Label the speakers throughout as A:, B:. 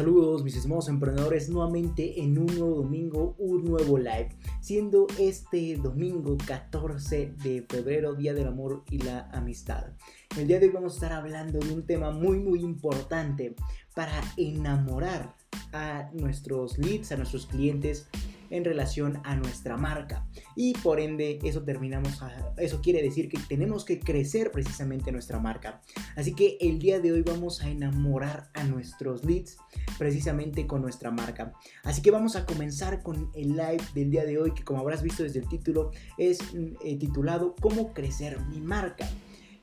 A: Saludos mis estimados emprendedores nuevamente en un nuevo domingo, un nuevo live, siendo este domingo 14 de febrero, Día del Amor y la Amistad. El día de hoy vamos a estar hablando de un tema muy muy importante para enamorar a nuestros leads, a nuestros clientes en relación a nuestra marca. Y por ende, eso terminamos, eso quiere decir que tenemos que crecer precisamente nuestra marca. Así que el día de hoy vamos a enamorar a nuestros leads precisamente con nuestra marca. Así que vamos a comenzar con el live del día de hoy que como habrás visto desde el título es eh, titulado ¿Cómo crecer mi marca?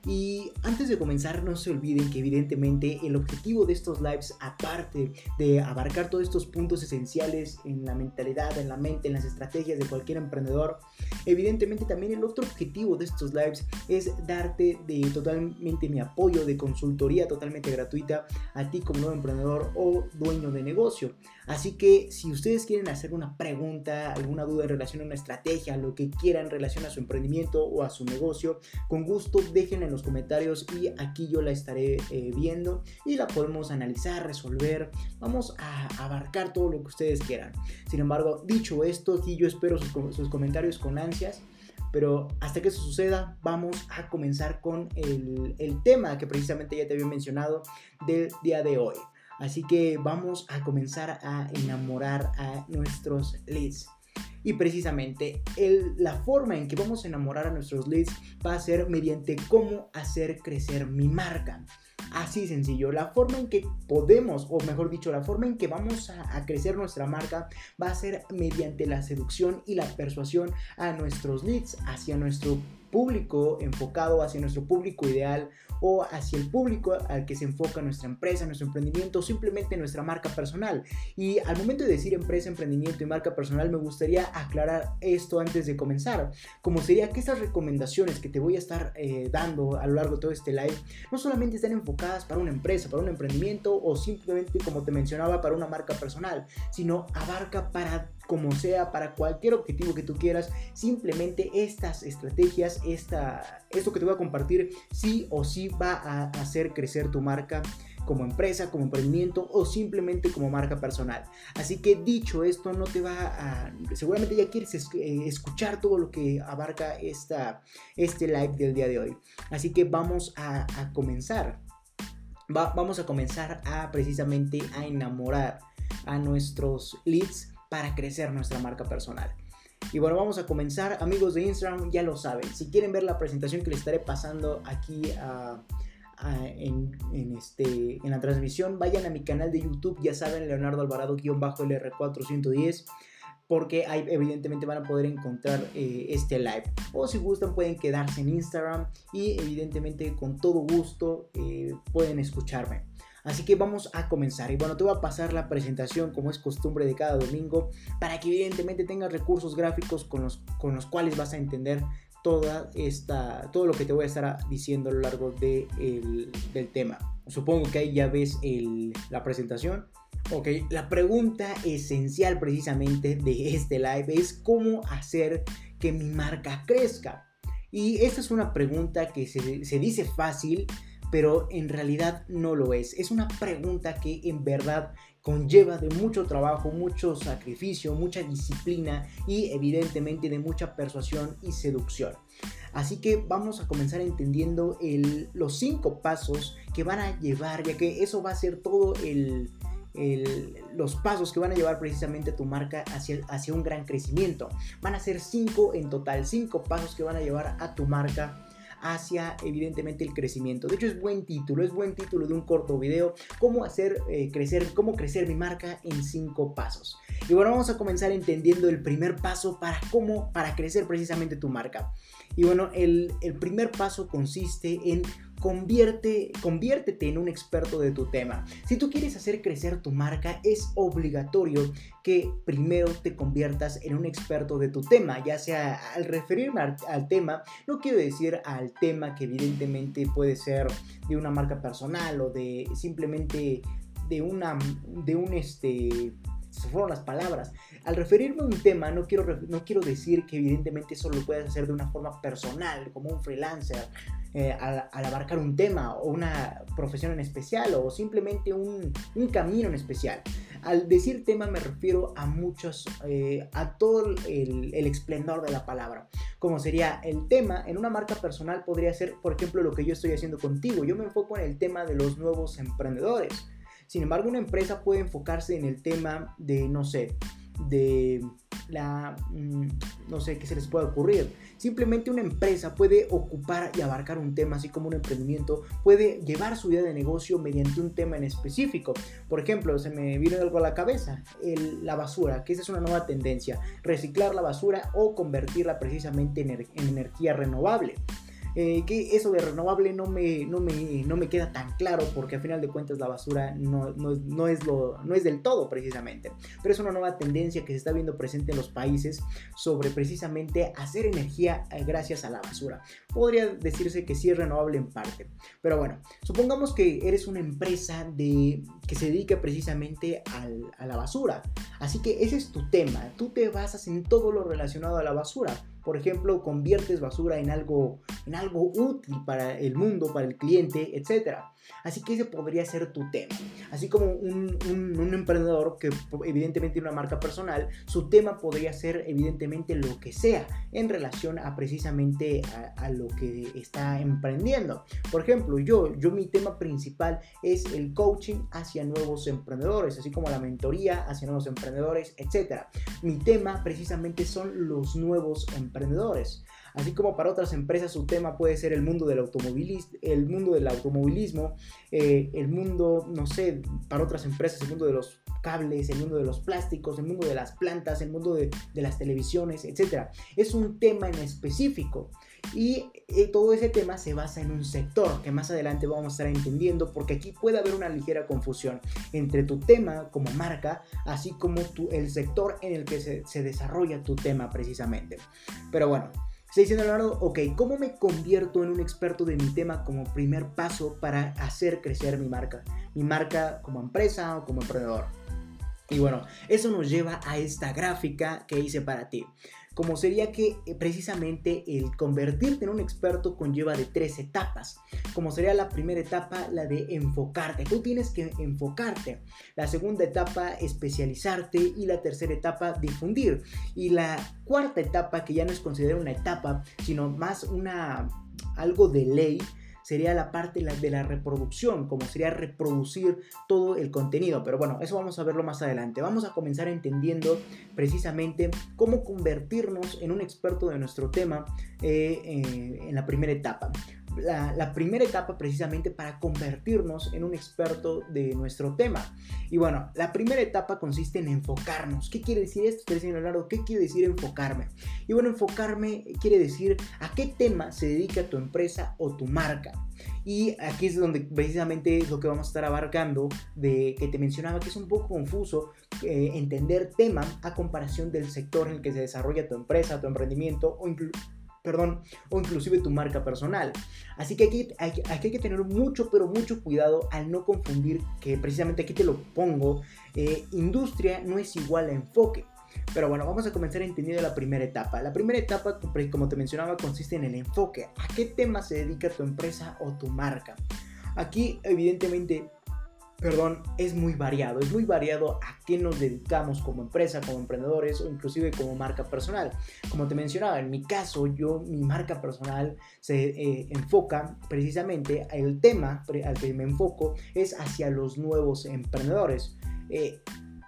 A: Y antes de comenzar, no se olviden que evidentemente el objetivo de estos lives, aparte de abarcar todos estos puntos esenciales en la mentalidad, en la mente, en las estrategias de cualquier emprendedor, evidentemente también el otro objetivo de estos lives es darte de totalmente mi apoyo de consultoría totalmente gratuita a ti como nuevo emprendedor o dueño de negocio. Así que si ustedes quieren hacer una pregunta, alguna duda en relación a una estrategia, lo que quieran en relación a su emprendimiento o a su negocio, con gusto déjenlo en los comentarios y aquí yo la estaré eh, viendo y la podemos analizar, resolver. Vamos a abarcar todo lo que ustedes quieran. Sin embargo, dicho esto, aquí yo espero sus, sus comentarios con ansias. Pero hasta que eso suceda, vamos a comenzar con el, el tema que precisamente ya te había mencionado del día de hoy. Así que vamos a comenzar a enamorar a nuestros leads. Y precisamente la forma en que vamos a enamorar a nuestros leads va a ser mediante cómo hacer crecer mi marca. Así sencillo, la forma en que podemos, o mejor dicho, la forma en que vamos a, a, crecer nuestra marca va a ser mediante la seducción y la persuasión a nuestros leads, hacia nuestro público enfocado, hacia nuestro público ideal o hacia el público al que se enfoca nuestra empresa, nuestro emprendimiento o simplemente nuestra marca personal. Y al momento de decir empresa, emprendimiento y marca personal, me gustaría aclarar esto antes de comenzar, como sería que estas recomendaciones que te voy a estar eh, dando a lo largo de todo este live no solamente están enfocadas para una empresa, para un emprendimiento o simplemente, como te mencionaba, para una marca personal, sino abarca para como sea, para cualquier objetivo que tú quieras, simplemente estas estrategias, esta, esto que te voy a compartir, sí o sí va a hacer crecer tu marca como empresa, como emprendimiento o simplemente como marca personal. Así que dicho esto, no te va a... Seguramente ya quieres eh, escuchar todo lo que abarca esta, este live del día de hoy. Así que vamos a, comenzar. vamos a comenzar a precisamente a enamorar a nuestros leads para crecer nuestra marca personal. Y bueno, vamos a comenzar. Amigos de Instagram, ya lo saben. Si quieren ver la presentación que les estaré pasando aquí en, este, en la transmisión, vayan a mi canal de YouTube. Ya saben, Leonardo Alvarado-LR410. Porque ahí evidentemente van a poder encontrar eh, este live. O si gustan pueden quedarse en Instagram y evidentemente con todo gusto eh, pueden escucharme. Así que vamos a comenzar. Y bueno, te voy a pasar la presentación como es costumbre de cada domingo para que evidentemente tengas recursos gráficos con los, con los cuales vas a entender toda esta, todo lo que te voy a estar diciendo a lo largo de del tema. Supongo que ahí ya ves la presentación. Ok, la pregunta esencial precisamente de este live es cómo hacer que mi marca crezca. Y esta es una pregunta que se, se dice fácil, pero en realidad no lo es. Es una pregunta que en verdad conlleva de mucho trabajo, mucho sacrificio, mucha disciplina y evidentemente de mucha persuasión y seducción. Así que vamos a comenzar entendiendo los cinco pasos que van a llevar, ya que eso va a ser todo los pasos que van a llevar precisamente a tu marca hacia, hacia un gran crecimiento. Van a ser cinco en total, cinco pasos que van a llevar a tu marca hacia evidentemente el crecimiento. De hecho es buen título, es buen título de un corto video, cómo hacer eh, crecer, cómo crecer mi marca en cinco pasos. Y bueno, vamos a comenzar entendiendo el primer paso para cómo, para crecer precisamente tu marca. Y bueno, el, el primer paso consiste en Convierte, conviértete en un experto de tu tema. Si tú quieres hacer crecer tu marca, es obligatorio que primero te conviertas en un experto de tu tema, ya sea al referirme al, tema, no quiero decir al tema que evidentemente puede ser de una marca personal o de simplemente de una de un este fueron las palabras. Al referirme a un tema, no quiero, no quiero decir que evidentemente eso lo puedes hacer de una forma personal, como un freelancer, eh, al, abarcar un tema o una profesión en especial o simplemente un, un camino en especial. Al decir tema me refiero a muchos, eh, a todo el, el esplendor de la palabra. Como sería el tema, en una marca personal podría ser, por ejemplo, lo que yo estoy haciendo contigo. Yo me enfoco en el tema de los nuevos emprendedores. Sin embargo, una empresa puede enfocarse en el tema de, no sé, de la, mm, no sé qué se les puede ocurrir. Simplemente una empresa puede ocupar y abarcar un tema, así como un emprendimiento, puede llevar su idea de negocio mediante un tema en específico. Por ejemplo, se me viene algo a la cabeza, la basura, que esa es una nueva tendencia, reciclar la basura o convertirla precisamente en energía renovable. Eh, que eso de renovable no me, no, me, no me queda tan claro porque a final de cuentas la basura no, no, es lo, no es del todo precisamente. Pero es una nueva tendencia que se está viendo presente en los países sobre precisamente hacer energía eh, gracias a la basura. Podría decirse que sí es renovable en parte. Pero bueno, supongamos que eres una empresa de, que se dedica precisamente a la basura. Así que ese es tu tema. Tú te basas en todo lo relacionado a la basura por ejemplo, conviertes basura en algo, en algo útil para el mundo, para el cliente, etc. Así que ese podría ser tu tema. Así como un, emprendedor que evidentemente tiene una marca personal, su tema podría ser evidentemente lo que sea en relación a precisamente a, lo que está emprendiendo. Por ejemplo, yo, yo mi tema principal es el coaching hacia nuevos emprendedores, así como la mentoría hacia nuevos emprendedores, etc. Mi tema precisamente son los nuevos emprendedores. Así como para otras empresas su tema puede ser el mundo del, automovilismo, el mundo del automovilismo, eh, el mundo, no sé, para otras empresas el mundo de los cables, el mundo de los plásticos, el mundo de las plantas, el mundo de, las televisiones, etc. Es un tema en específico. Y eh, todo ese tema se basa en un sector que más adelante vamos a estar entendiendo porque aquí puede haber una ligera confusión entre tu tema como marca, así como tu, el sector en el que se, se desarrolla tu tema precisamente. Pero bueno, Estoy diciendo Leonardo, ok, ¿cómo me convierto en un experto de mi tema como primer paso para hacer crecer mi marca? Mi marca como empresa o como emprendedor. Y bueno, eso nos lleva a esta gráfica que hice para ti como sería que eh, precisamente el convertirte en un experto conlleva de tres etapas, como sería la primera etapa la de enfocarte, tú tienes que enfocarte, la segunda etapa especializarte y la tercera etapa difundir. Y la cuarta etapa que ya no es considerada una etapa, sino más una algo de ley sería la parte de la reproducción, como sería reproducir todo el contenido. Pero bueno, eso vamos a verlo más adelante. Vamos a comenzar entendiendo precisamente cómo convertirnos en un experto de nuestro tema eh, eh, en la primera etapa la, primera etapa precisamente para convertirnos en un experto de nuestro tema. Y bueno, la primera etapa consiste en enfocarnos. ¿Qué quiere decir esto? Leonardo, ¿qué quiere decir enfocarme? Y bueno, enfocarme quiere decir a qué tema se dedica tu empresa o tu marca. Y aquí es donde precisamente es lo que vamos a estar abarcando de que te mencionaba que es un poco confuso eh, entender tema a comparación del sector en el que se desarrolla tu empresa, tu emprendimiento o incluso perdón, o inclusive tu marca personal. Así que aquí, hay que tener mucho, pero mucho cuidado al no confundir que precisamente aquí te lo pongo, eh, industria no es igual a enfoque. Pero bueno, vamos a comenzar entendiendo la primera etapa. La primera etapa, como te mencionaba, consiste en el enfoque. ¿A qué tema se dedica tu empresa o tu marca? Aquí, evidentemente, perdón, es muy variado. Es muy variado a qué nos dedicamos como empresa, como emprendedores o inclusive como marca personal. Como te mencionaba, en mi caso, yo, mi marca personal se eh, enfoca precisamente, el tema al que me enfoco es hacia los nuevos emprendedores. Eh,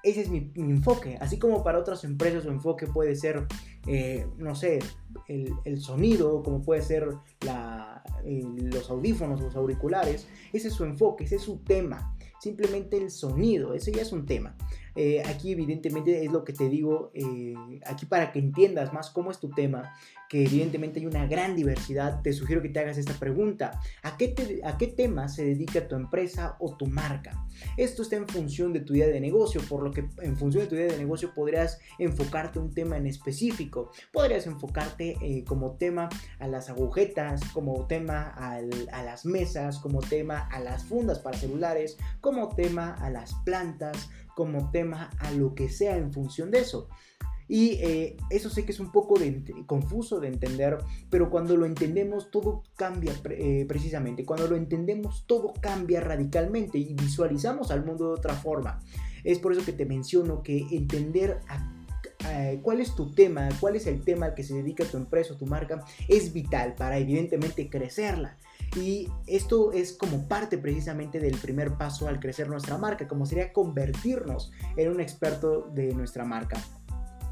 A: ese es mi, enfoque. Así como para otras empresas su enfoque puede ser, eh, no sé, el, sonido, como puede ser los audífonos, los auriculares. Ese es su enfoque, ese es su tema simplemente el sonido, ese ya es un tema. Eh, aquí evidentemente es lo que te digo, eh, aquí para que entiendas más cómo es tu tema, que evidentemente hay una gran diversidad, te sugiero que te hagas esta pregunta. ¿A qué, ¿A qué tema se dedica tu empresa o tu marca? Esto está en función de tu idea de negocio, por lo que en función de tu idea de negocio podrías enfocarte un tema en específico. Podrías enfocarte eh, como tema a las agujetas, como tema a las mesas, como tema a las fundas para celulares, como tema a las plantas, como tema a lo que sea en función de eso. Y eh, eso sé que es un poco confuso de entender, pero cuando lo entendemos todo cambia eh, precisamente. Cuando lo entendemos todo cambia radicalmente y visualizamos al mundo de otra forma. Es por eso que te menciono que entender cuál es tu tema, cuál es el tema al que se dedica tu empresa o tu marca, es vital para evidentemente crecerla. Y esto es como parte precisamente del primer paso al crecer nuestra marca, como sería convertirnos en un experto de nuestra marca.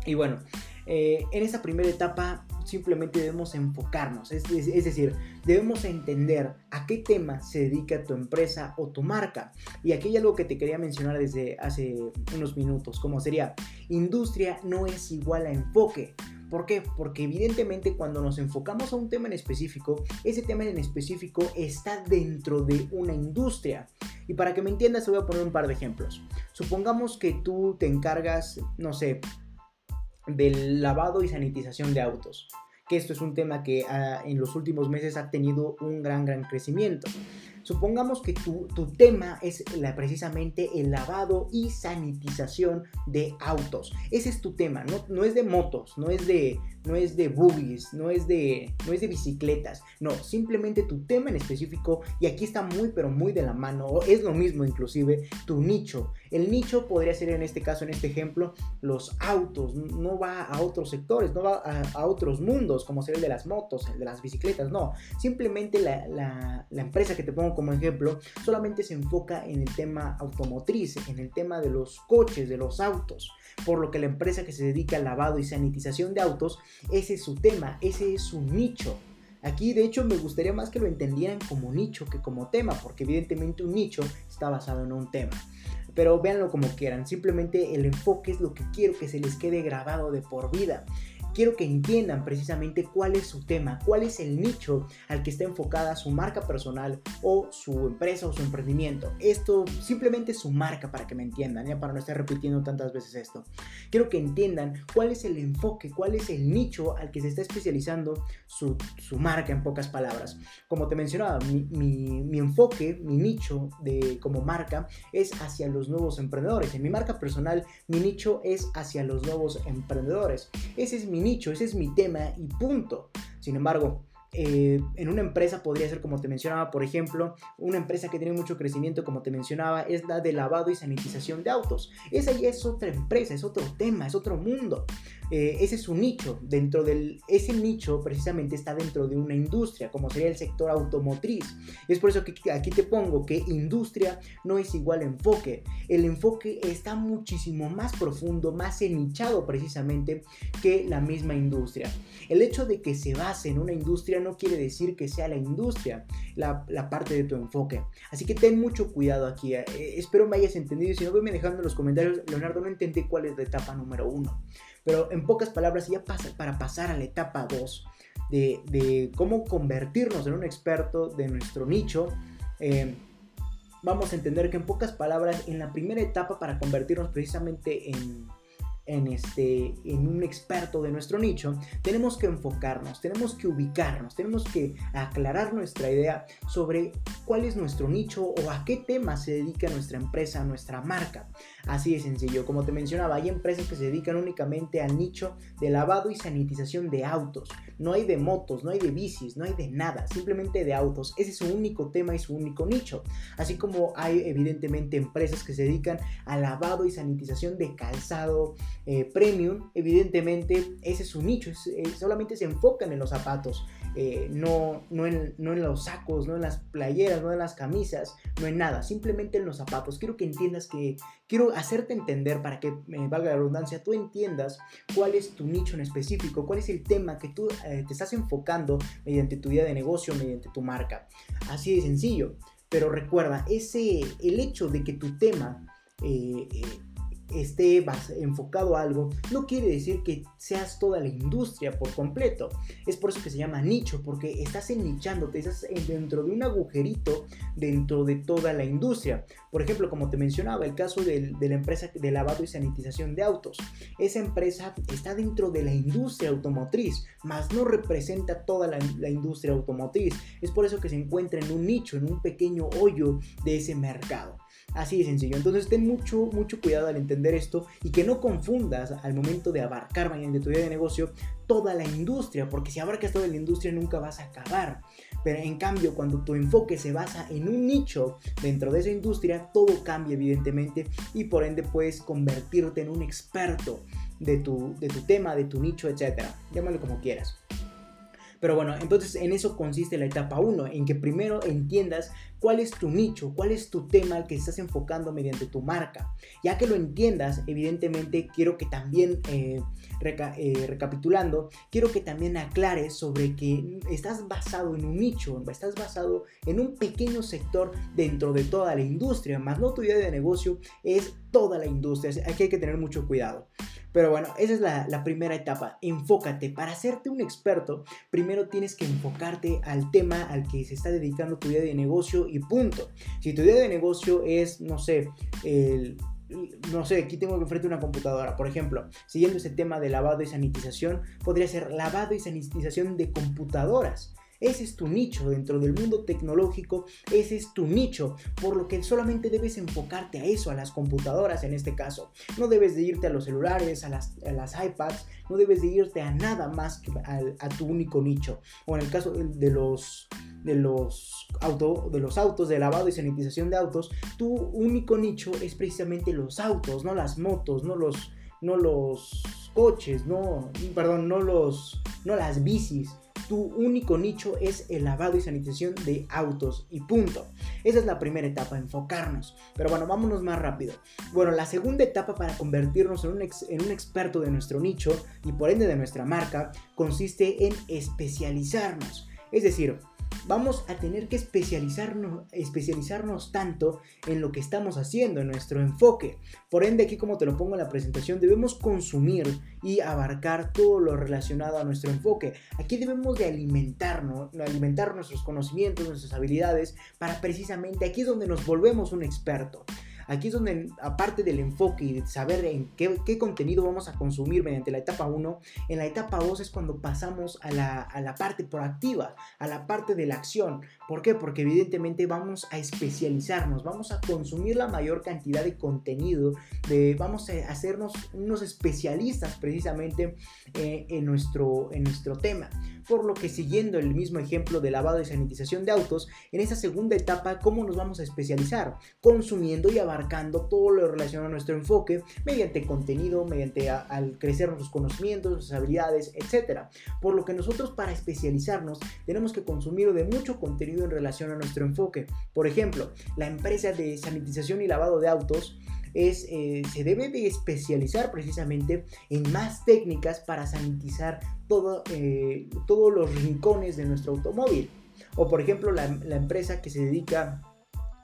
A: Y bueno, eh, en esta primera etapa simplemente debemos enfocarnos, es, decir, debemos entender a qué tema se dedica tu empresa o tu marca. Y aquí hay algo que te quería mencionar desde hace unos minutos, como sería, industria no es igual a enfoque. ¿Por qué? Porque evidentemente cuando nos enfocamos a un tema en específico, ese tema en específico está dentro de una industria. Y para que me entiendas, te voy a poner un par de ejemplos. Supongamos que tú te encargas, no sé, del lavado y sanitización de autos, que esto es un tema que ah, en los últimos meses ha tenido un gran, gran crecimiento. Supongamos que tu, tema es la, precisamente el lavado y sanitización de autos. Ese es tu tema, no, no es de motos, no es de, no es de buggies, no es de, no es de bicicletas, no, simplemente tu tema en específico y aquí está muy pero muy de la mano, es lo mismo inclusive tu nicho. El nicho podría ser en este caso, en este ejemplo, los autos, no va a otros sectores, no va a, otros mundos como ser el de las motos, el de las bicicletas, no, simplemente la, la empresa que te pongo como ejemplo solamente se enfoca en el tema automotriz, en el tema de los coches, de los autos por lo que la empresa que se dedica al lavado y sanitización de autos, ese es su tema, ese es su nicho. Aquí de hecho me gustaría más que lo entendieran como nicho que como tema, porque evidentemente un nicho está basado en un tema. Pero véanlo como quieran, simplemente el enfoque es lo que quiero que se les quede grabado de por vida quiero que entiendan precisamente cuál es su tema, cuál es el nicho al que está enfocada su marca personal o su empresa o su emprendimiento. Esto simplemente es su marca para que me entiendan, ya para no estar repitiendo tantas veces esto. Quiero que entiendan cuál es el enfoque, cuál es el nicho al que se está especializando su, marca en pocas palabras. Como te mencionaba, mi, enfoque, mi nicho de, como marca es hacia los nuevos emprendedores. En mi marca personal, mi nicho es hacia los nuevos emprendedores. Ese es mi nicho, ese es mi tema y punto. Sin embargo, eh, en una empresa podría ser como te mencionaba, por ejemplo, una empresa que tiene mucho crecimiento, como te mencionaba, es la de lavado y sanitización de autos. Esa ya es otra empresa, es otro tema, es otro mundo. Eh, ese es un nicho. Dentro del ese nicho precisamente está dentro de una industria, como sería el sector automotriz. es por eso que aquí te pongo que industria no es igual enfoque. El enfoque está muchísimo más profundo, más enichado precisamente que la misma industria. El hecho de que se base en una industria no quiere decir que sea la industria la, parte de tu enfoque. Así que ten mucho cuidado aquí. Eh, espero me hayas entendido. Si no, me dejando en los comentarios, Leonardo, no entendí cuál es la etapa número uno. Pero en pocas palabras, ya pasa, para pasar a la etapa 2 de, cómo convertirnos en un experto de nuestro nicho, eh, vamos a entender que en pocas palabras, en la primera etapa para convertirnos precisamente en en, este, en un experto de nuestro nicho, tenemos que enfocarnos, tenemos que ubicarnos, tenemos que aclarar nuestra idea sobre cuál es nuestro nicho o a qué tema se dedica nuestra empresa, nuestra marca. Así de sencillo, como te mencionaba, hay empresas que se dedican únicamente al nicho de lavado y sanitización de autos. No hay de motos, no hay de bicis, no hay de nada, simplemente de autos. Ese es su único tema y su único nicho. Así como hay evidentemente empresas que se dedican al lavado y sanitización de calzado, eh, premium, evidentemente ese es su nicho, eh, solamente se enfocan en los zapatos, eh, no, no, en, no en los sacos, no en las playeras, no en las camisas, no en nada, simplemente en los zapatos. Quiero que entiendas que, quiero hacerte entender para que me valga la redundancia, tú entiendas cuál es tu nicho en específico, cuál es el tema que tú te estás enfocando mediante tu idea de negocio, mediante tu marca. Así de sencillo. Pero recuerda, ese, el hecho de que tu tema eh, esté enfocado a algo, no quiere decir que seas toda la industria por completo. Es por eso que se llama nicho, porque estás ennichándote, estás dentro de un agujerito dentro de toda la industria. Por ejemplo, como te mencionaba, el caso de la empresa de lavado y sanitización de autos. Esa empresa está dentro de la industria automotriz, mas no representa toda la, la industria automotriz. Es por eso que se encuentra en un nicho, en un pequeño hoyo de ese mercado. Así de sencillo. Entonces ten mucho, mucho cuidado al entender esto y que no confundas al momento de abarcar mediante tu idea de negocio toda la industria, porque si abarcas toda la industria nunca vas a acabar. Pero en cambio, cuando tu enfoque se basa en un nicho dentro de esa industria, todo cambia evidentemente y por ende puedes convertirte en un experto de tu, de tu tema, de tu nicho, etcétera. Llámalo como quieras. Pero bueno, entonces en eso consiste la etapa 1, en que primero entiendas cuál es tu nicho, cuál es tu tema al que estás enfocando mediante tu marca. Ya que lo entiendas, evidentemente quiero que también, eh, eh, recapitulando, quiero que también aclares sobre que estás basado en un nicho, estás basado en un pequeño sector dentro de toda la industria, más no tu idea de negocio es toda la industria, aquí hay que tener mucho cuidado. Pero bueno, esa es la, primera etapa. Enfócate. Para hacerte un experto, primero tienes que enfocarte al tema al que se está dedicando tu idea de negocio y punto. Si tu idea de negocio es, no sé, no sé, aquí tengo que enfrente una computadora. Por ejemplo, siguiendo ese tema de lavado y sanitización, podría ser lavado y sanitización de computadoras. Ese es tu nicho dentro del mundo tecnológico, ese es tu nicho, por lo que solamente debes enfocarte a eso, a las computadoras en este caso. No debes de irte a los celulares, a las, iPads, no debes de irte a nada más que a, tu único nicho. O en el caso de los, de los, de los autos, de lavado y sanitización de autos, tu único nicho es precisamente los autos, no las motos, no los, no los coches, no, perdón, no los, no las bicis tu único nicho es el lavado y sanitización de autos y punto. Esa es la primera etapa, enfocarnos. Pero bueno, vámonos más rápido. Bueno, la segunda etapa para convertirnos en un, en un experto de nuestro nicho y por ende de nuestra marca consiste en especializarnos. Es decir, vamos a tener que especializarnos, especializarnos tanto en lo que estamos haciendo, en nuestro enfoque. Por ende, aquí como te lo pongo en la presentación, debemos consumir y abarcar todo lo relacionado a nuestro enfoque. Aquí debemos de alimentarnos, alimentar nuestros conocimientos, nuestras habilidades, para precisamente aquí es donde nos volvemos un experto. Aquí es donde, aparte del enfoque y de saber en qué, contenido vamos a consumir mediante la etapa 1, en la etapa 2 es cuando pasamos a la, parte proactiva, a la parte de la acción. ¿Por qué? Porque evidentemente vamos a especializarnos, vamos a consumir la mayor cantidad de contenido, de, vamos a hacernos unos especialistas precisamente eh, en, nuestro, en nuestro tema por lo que siguiendo el mismo ejemplo de lavado y sanitización de autos, en esa segunda etapa, ¿cómo nos vamos a especializar? Consumiendo y abarcando todo lo relacionado a nuestro enfoque mediante contenido, mediante al crecer nuestros conocimientos, nuestras habilidades, etc. Por lo que nosotros para especializarnos tenemos que consumir de mucho contenido en relación a nuestro enfoque. Por ejemplo, la empresa de sanitización y lavado de autos es, eh, se debe de especializar precisamente en más técnicas para sanitizar todo, eh, todos los rincones de nuestro automóvil. O por ejemplo la, la empresa que se dedica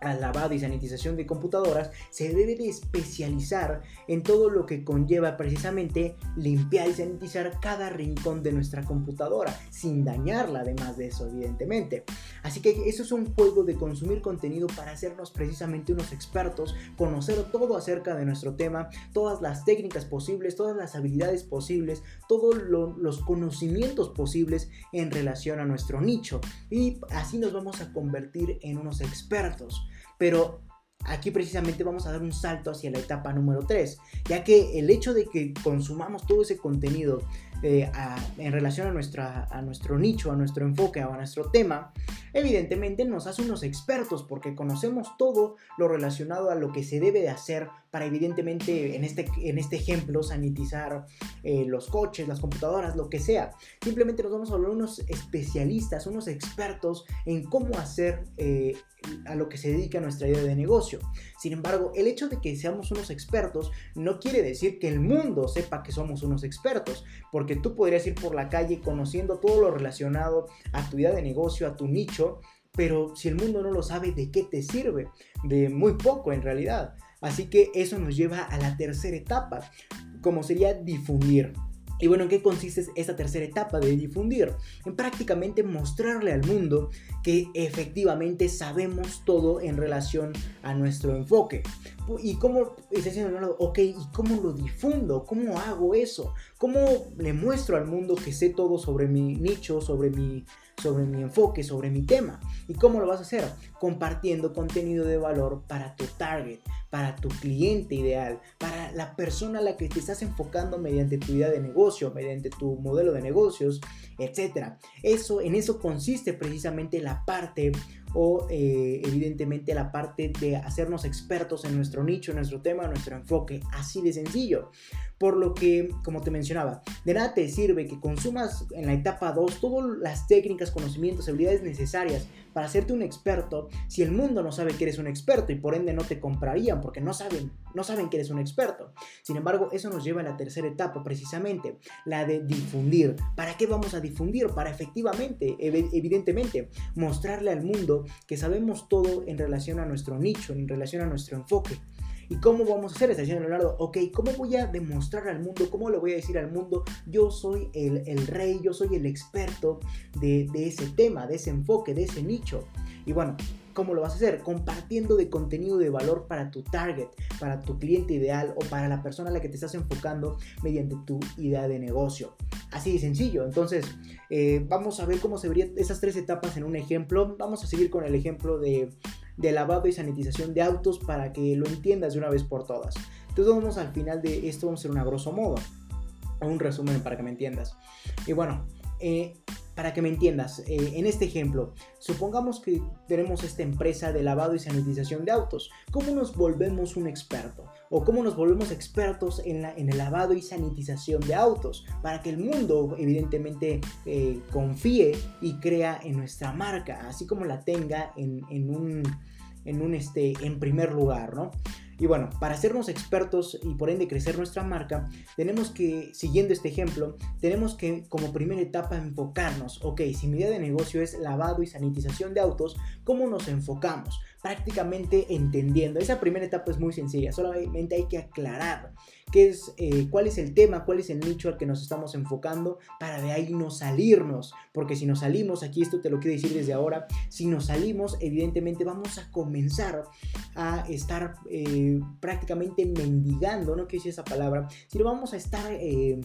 A: al lavado y sanitización de computadoras, se debe de especializar en todo lo que conlleva precisamente limpiar y sanitizar cada rincón de nuestra computadora, sin dañarla además de eso, evidentemente. Así que eso es un juego de consumir contenido para hacernos precisamente unos expertos, conocer todo acerca de nuestro tema, todas las técnicas posibles, todas las habilidades posibles, todos los conocimientos posibles en relación a nuestro nicho. Y así nos vamos a convertir en unos expertos. Pero aquí precisamente vamos a dar un salto hacia la etapa número 3, ya que el hecho de que consumamos todo ese contenido eh, en relación a, nuestra, a nuestro nicho, a nuestro enfoque, a nuestro tema, evidentemente nos hace unos expertos porque conocemos todo lo relacionado a lo que se debe de hacer para evidentemente en este, en este ejemplo sanitizar eh, los coches, las computadoras, lo que sea. Simplemente nos vamos a hablar unos especialistas, unos expertos en cómo hacer eh, a lo que se dedica nuestra idea de negocio. Sin embargo, el hecho de que seamos unos expertos no quiere decir que el mundo sepa que somos unos expertos, porque tú podrías ir por la calle conociendo todo lo relacionado a tu idea de negocio, a tu nicho, pero si el mundo no lo sabe, ¿de qué te sirve? De muy poco en realidad. Así que eso nos lleva a la tercera etapa, como sería difundir. Y bueno, ¿en qué consiste esta tercera etapa de difundir? En prácticamente mostrarle al mundo que efectivamente sabemos todo en relación a nuestro enfoque. ¿Y cómo está diciendo, ok, ¿y cómo lo difundo? ¿Cómo hago eso? ¿Cómo le muestro al mundo que sé todo sobre mi nicho, sobre mi, sobre mi enfoque, sobre mi tema. ¿Y cómo lo vas a hacer? Compartiendo contenido de valor para tu target, para tu cliente ideal, para la persona a la que te estás enfocando mediante tu idea de negocio, mediante tu modelo de negocios, etc. Eso, en eso consiste precisamente la parte o eh, evidentemente la parte de hacernos expertos en nuestro nicho, nuestro tema, nuestro enfoque, así de sencillo. Por lo que, como te mencionaba, de nada te sirve que consumas en la etapa 2 todas las técnicas, conocimientos, habilidades necesarias para hacerte un experto si el mundo no sabe que eres un experto y por ende no te comprarían porque no saben, no saben que eres un experto. Sin embargo, eso nos lleva a la tercera etapa precisamente, la de difundir. ¿Para qué vamos a difundir? Para efectivamente, evidentemente, mostrarle al mundo que sabemos todo en relación a nuestro nicho, en relación a nuestro enfoque. ¿Y cómo vamos a hacer? Está diciendo Leonardo, ok, ¿cómo voy a demostrar al mundo? ¿Cómo le voy a decir al mundo? Yo soy el, rey, yo soy el experto de, de ese tema, de ese enfoque, de ese nicho. Y bueno, ¿Cómo lo vas a hacer? Compartiendo de contenido de valor para tu target, para tu cliente ideal o para la persona a la que te estás enfocando mediante tu idea de negocio. Así de sencillo. Entonces, eh, vamos a ver cómo se verían esas tres etapas en un ejemplo. Vamos a seguir con el ejemplo de, de lavado y sanitización de autos para que lo entiendas de una vez por todas. Entonces, vamos al final de esto, vamos a hacer un grosso modo. Un resumen para que me entiendas. Y bueno, eh, para que me entiendas, eh, en este ejemplo, supongamos que tenemos esta empresa de lavado y sanitización de autos. ¿Cómo nos volvemos un experto? ¿O cómo nos volvemos expertos en, el lavado y sanitización de autos? Para que el mundo, evidentemente, eh, confíe y crea en nuestra marca, así como la tenga en, un, en, un este, en primer lugar, ¿no? Y bueno, para hacernos expertos y por ende crecer nuestra marca, tenemos que, siguiendo este ejemplo, tenemos que como primera etapa enfocarnos, ok, si mi idea de negocio es lavado y sanitización de autos, ¿cómo nos enfocamos? Prácticamente entendiendo. Esa primera etapa es muy sencilla, solamente hay que aclarar qué es, eh, cuál es el tema, cuál es el nicho al que nos estamos enfocando para de ahí no salirnos. Porque si nos salimos, aquí esto te lo quiero decir desde ahora, si nos salimos, evidentemente vamos a comenzar a estar eh, prácticamente mendigando, no quiero decir esa palabra, sino vamos a estar... Eh,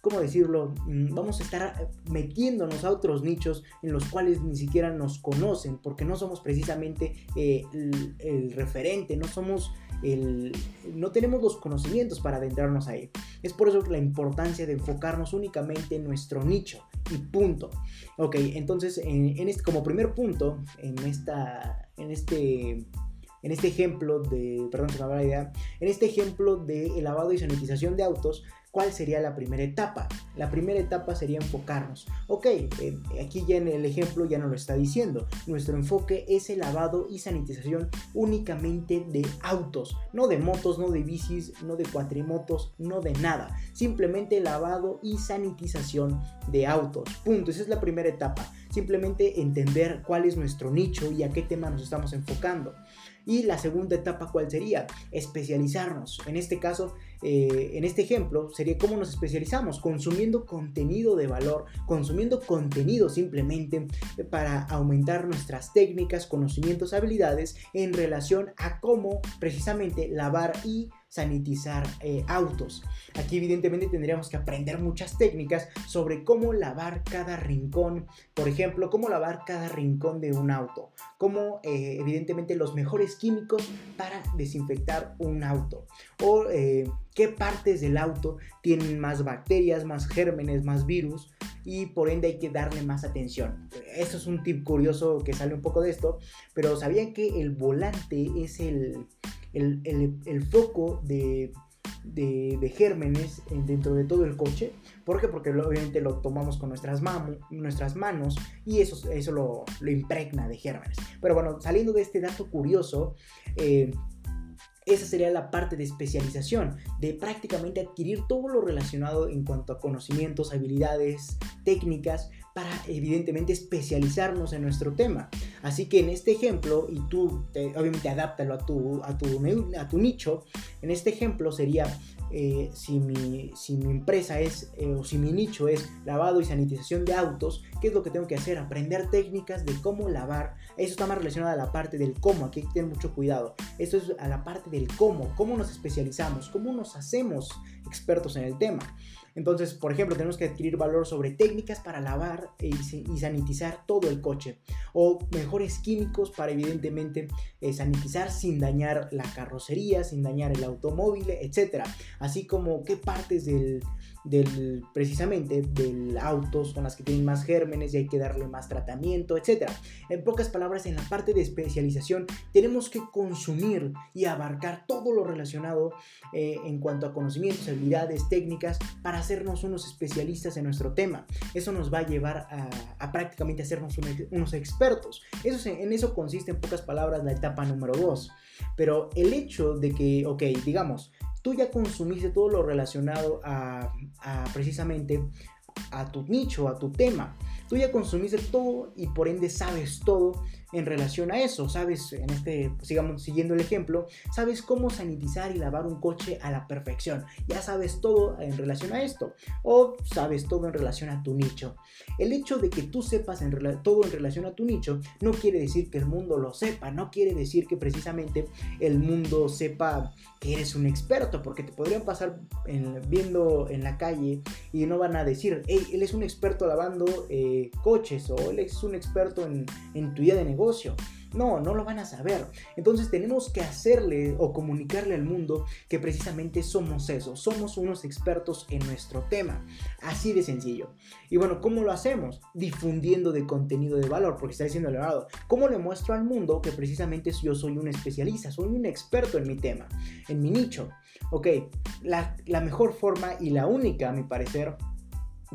A: ¿cómo decirlo? Mm, vamos a estar metiéndonos a otros nichos en los cuales ni siquiera nos conocen, porque no somos precisamente el, referente, no somos no tenemos los conocimientos para adentrarnos ahí. Es por eso la importancia de enfocarnos únicamente en nuestro nicho y punto. Ok, entonces en, este, como primer punto, en, esta, en este en este ejemplo de, perdón, idea, en este ejemplo de lavado y sanitización de autos, ¿Cuál sería la primera etapa? La primera etapa sería enfocarnos. Ok, eh, aquí ya en el ejemplo ya nos lo está diciendo. Nuestro enfoque es el lavado y sanitización únicamente de autos, no de motos, no de bicis, no de cuatrimotos, no de nada. Simplemente lavado y sanitización de autos. Punto. Esa es la primera etapa. Simplemente entender cuál es nuestro nicho y a qué tema nos estamos enfocando. Y la segunda etapa, ¿cuál sería? Especializarnos. En este caso, eh, en este ejemplo, sería cómo nos especializamos, consumiendo contenido de valor, consumiendo contenido simplemente para aumentar nuestras técnicas, conocimientos, habilidades en relación a cómo precisamente lavar y sanitizar eh, autos. Aquí evidentemente tendríamos que aprender muchas técnicas sobre cómo lavar cada rincón, por ejemplo, cómo lavar cada rincón de un auto, cómo eh, evidentemente los mejores químicos para desinfectar un auto o eh, qué partes del auto tienen más bacterias, más gérmenes, más virus y por ende hay que darle más atención. Eso es un tip curioso que sale un poco de esto, pero ¿sabían que el volante es el, el, foco de, de, gérmenes dentro de todo el coche. ¿Por qué? Porque obviamente lo tomamos con nuestras, nuestras manos y eso, eso lo, impregna de gérmenes. Pero bueno, saliendo de este dato curioso, eh, esa sería la parte de especialización, de prácticamente adquirir todo lo relacionado en cuanto a conocimientos, habilidades, técnicas, para evidentemente especializarnos en nuestro tema. Así que en este ejemplo, y tú obviamente adáptalo a tu, a, tu, a tu nicho, en este ejemplo sería eh, si, mi, si, mi, empresa es, eh, o si mi nicho es lavado y sanitización de autos, ¿qué es lo que tengo que hacer? Aprender técnicas de cómo lavar. Eso está más relacionado a la parte del cómo, aquí hay que tener mucho cuidado. Esto es a la parte del cómo, cómo nos especializamos, cómo nos hacemos expertos en el tema. Entonces, por ejemplo, tenemos que adquirir valor sobre técnicas para lavar y, sanitizar todo el coche. O mejores químicos para evidentemente eh, sanitizar sin dañar la carrocería, sin dañar el automóvil, etc. Así como qué partes del, del, precisamente del auto son las que tienen más gérmenes y hay que darle más tratamiento, etc. En pocas palabras, en la parte de especialización tenemos que consumir y abarcar todo lo relacionado eh, en cuanto a conocimientos, habilidades, técnicas para hacernos unos especialistas en nuestro tema. Eso nos va a llevar a, prácticamente hacernos unos expertos. Eso, en eso consiste en pocas palabras la etapa número 2. Pero el hecho de que, ok, digamos, tú ya consumiste todo lo relacionado a, precisamente a tu nicho, a tu tema. Tú ya consumiste todo y por ende sabes todo en relación a eso. Sabes, en este, sigamos siguiendo el ejemplo, sabes cómo sanitizar y lavar un coche a la perfección. Ya sabes todo en relación a esto. O sabes todo en relación a tu nicho. El hecho de que tú sepas todo en relación a tu nicho no quiere decir que el mundo lo sepa. No quiere decir que precisamente el mundo sepa que eres un experto. Porque te podrían pasar viendo en la calle y no van a decir, hey, él es un experto lavando eh, coches o él es un experto en, en tu día de negocio no, no lo van a saber. Entonces tenemos que hacerle o comunicarle al mundo que precisamente somos eso, somos unos expertos en nuestro tema. Así de sencillo. Y bueno, ¿cómo lo hacemos? Difundiendo de contenido de valor, porque está diciendo el lado. ¿Cómo le muestro al mundo que precisamente yo soy un especialista, soy un experto en mi tema, en mi nicho? Ok, la mejor forma y la única, a mi parecer,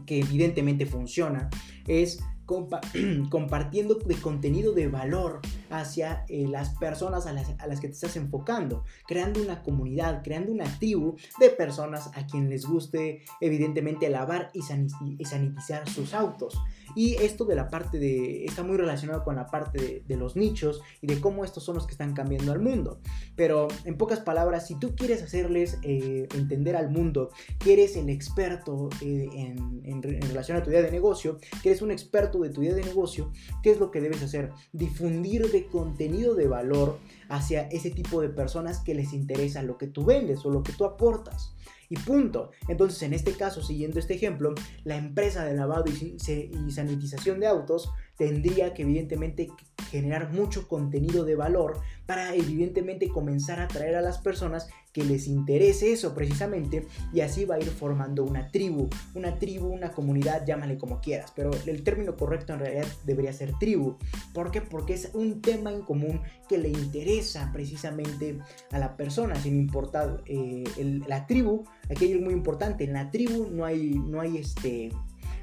A: que evidentemente funciona, es compartiendo de contenido de valor hacia eh, las personas a las, a las, que te estás enfocando, creando una comunidad, creando una tribu de personas a quien les guste evidentemente lavar y, sanitizar sus autos. Y esto de la parte de, está muy relacionado con la parte de, los nichos y de cómo estos son los que están cambiando al mundo. Pero en pocas palabras, si tú quieres hacerles eh, entender al mundo que eres el experto eh, en, en relación a tu idea de negocio, que eres un experto de tu idea de negocio, ¿qué es lo que debes hacer? Difundir de contenido de valor hacia ese tipo de personas que les interesa lo que tú vendes o lo que tú aportas. Y punto. Entonces, en este caso, siguiendo este ejemplo, la empresa de lavado y, sanitización de autos tendría que evidentemente generar mucho contenido de valor para evidentemente comenzar a atraer a las personas que les interese eso precisamente y así va a ir formando una tribu, una tribu, una comunidad, llámale como quieras, pero el término correcto en realidad debería ser tribu. ¿Por qué? Porque es un tema en común que le interesa precisamente a la persona, sin importar eh, la tribu, aquello es muy importante, en la tribu no hay, no hay este,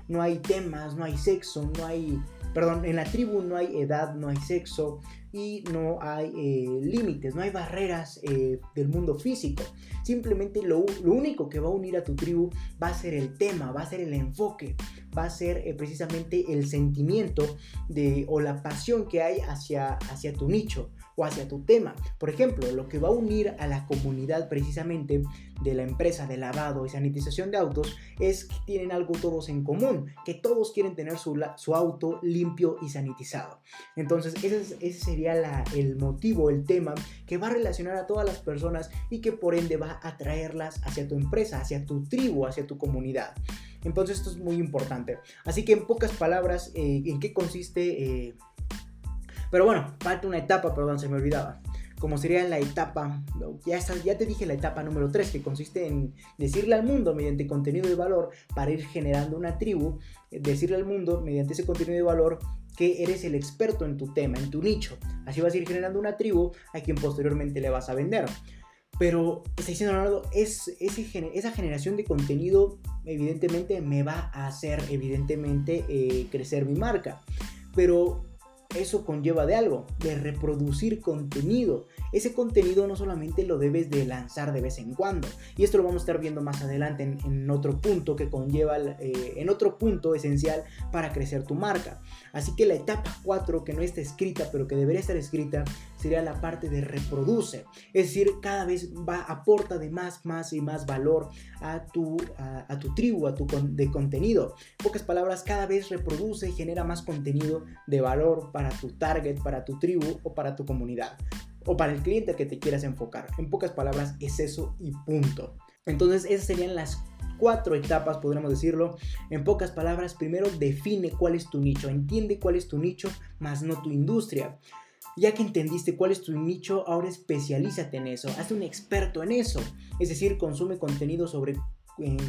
A: no hay temas, no hay sexo, no hay perdón, en la tribu no hay edad, no hay sexo y no hay eh, límites, no hay barreras eh, del mundo físico. Simplemente lo, único que va a unir a tu tribu va a ser el tema, va a ser el enfoque, va a ser eh, precisamente el sentimiento de, o la pasión que hay hacia, hacia tu nicho o hacia tu tema. Por ejemplo, lo que va a unir a la comunidad precisamente de la empresa de lavado y sanitización de autos es que tienen algo todos en común, que todos quieren tener su, su auto limpio y sanitizado. Entonces, ese, sería el motivo, el tema que va a relacionar a todas las personas y que por ende va a atraerlas hacia tu empresa, hacia tu tribu, hacia tu comunidad. Entonces esto es muy importante. Así que en pocas palabras, eh, ¿en qué consiste eh, pero bueno, falta una etapa, perdón, se me olvidaba. Como sería la etapa, ya, ya te dije la etapa número 3, que consiste en decirle al mundo mediante contenido de valor para ir generando una tribu, eh, decirle al mundo mediante ese contenido de valor que eres el experto en tu tema, en tu nicho. Así vas a ir generando una tribu a quien posteriormente le vas a vender. Pero está diciendo Leonardo, es, esa generación de contenido evidentemente me va a hacer evidentemente eh, crecer mi marca. Pero eso conlleva de algo, de reproducir contenido. Ese contenido no solamente lo debes de lanzar de vez en cuando, y esto lo vamos a estar viendo más adelante en, otro punto que conlleva, eh, en otro punto esencial para crecer tu marca. Así que la etapa 4, que no está escrita, pero que debería estar escrita, sería la parte de reproduce. Es decir, cada vez va, aporta de más, más y más valor a tu, a, tu tribu, a tu de contenido. En pocas palabras, cada vez reproduce y genera más contenido de valor para tu target, para tu tribu o para tu comunidad. O para el cliente que te quieras enfocar. En pocas palabras, es eso y punto. Entonces, esas serían las cuatro etapas, podríamos decirlo. En pocas palabras, primero define cuál es tu nicho, entiende cuál es tu nicho, más no tu industria. Ya que entendiste cuál es tu nicho, ahora especialízate en eso, hazte un experto en eso. Es decir, consume contenido sobre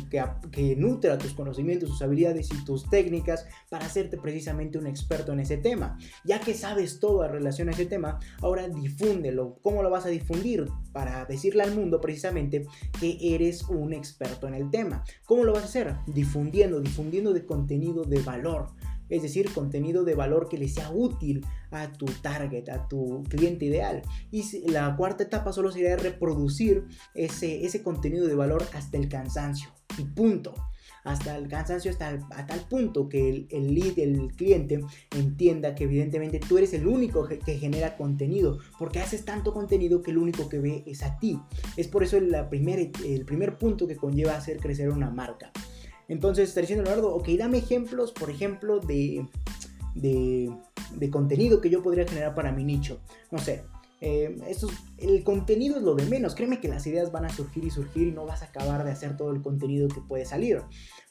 A: que, que, nutra tus conocimientos, tus habilidades y tus técnicas para hacerte precisamente un experto en ese tema. Ya que sabes todo en relación a ese tema, ahora difúndelo. ¿Cómo lo vas a difundir? Para decirle al mundo precisamente que eres un experto en el tema. ¿Cómo lo vas a hacer? Difundiendo, difundiendo de contenido de valor es decir, contenido de valor que le sea útil a tu target, a tu cliente ideal. Y la cuarta etapa solo sería reproducir ese, contenido de valor hasta el cansancio. Y punto hasta el cansancio, hasta a tal punto que el, el, lead, el cliente, entienda que evidentemente tú eres el único que, genera contenido, porque haces tanto contenido que el único que ve es a ti. Es por eso la primer, el primer punto que conlleva hacer crecer una marca. Entonces está diciendo Leonardo, ok, dame ejemplos, por ejemplo, de, de, contenido que yo podría generar para mi nicho. No sé, eh, el contenido es lo de menos. Créeme que las ideas van a surgir y surgir y no vas a acabar de hacer todo el contenido que puede salir.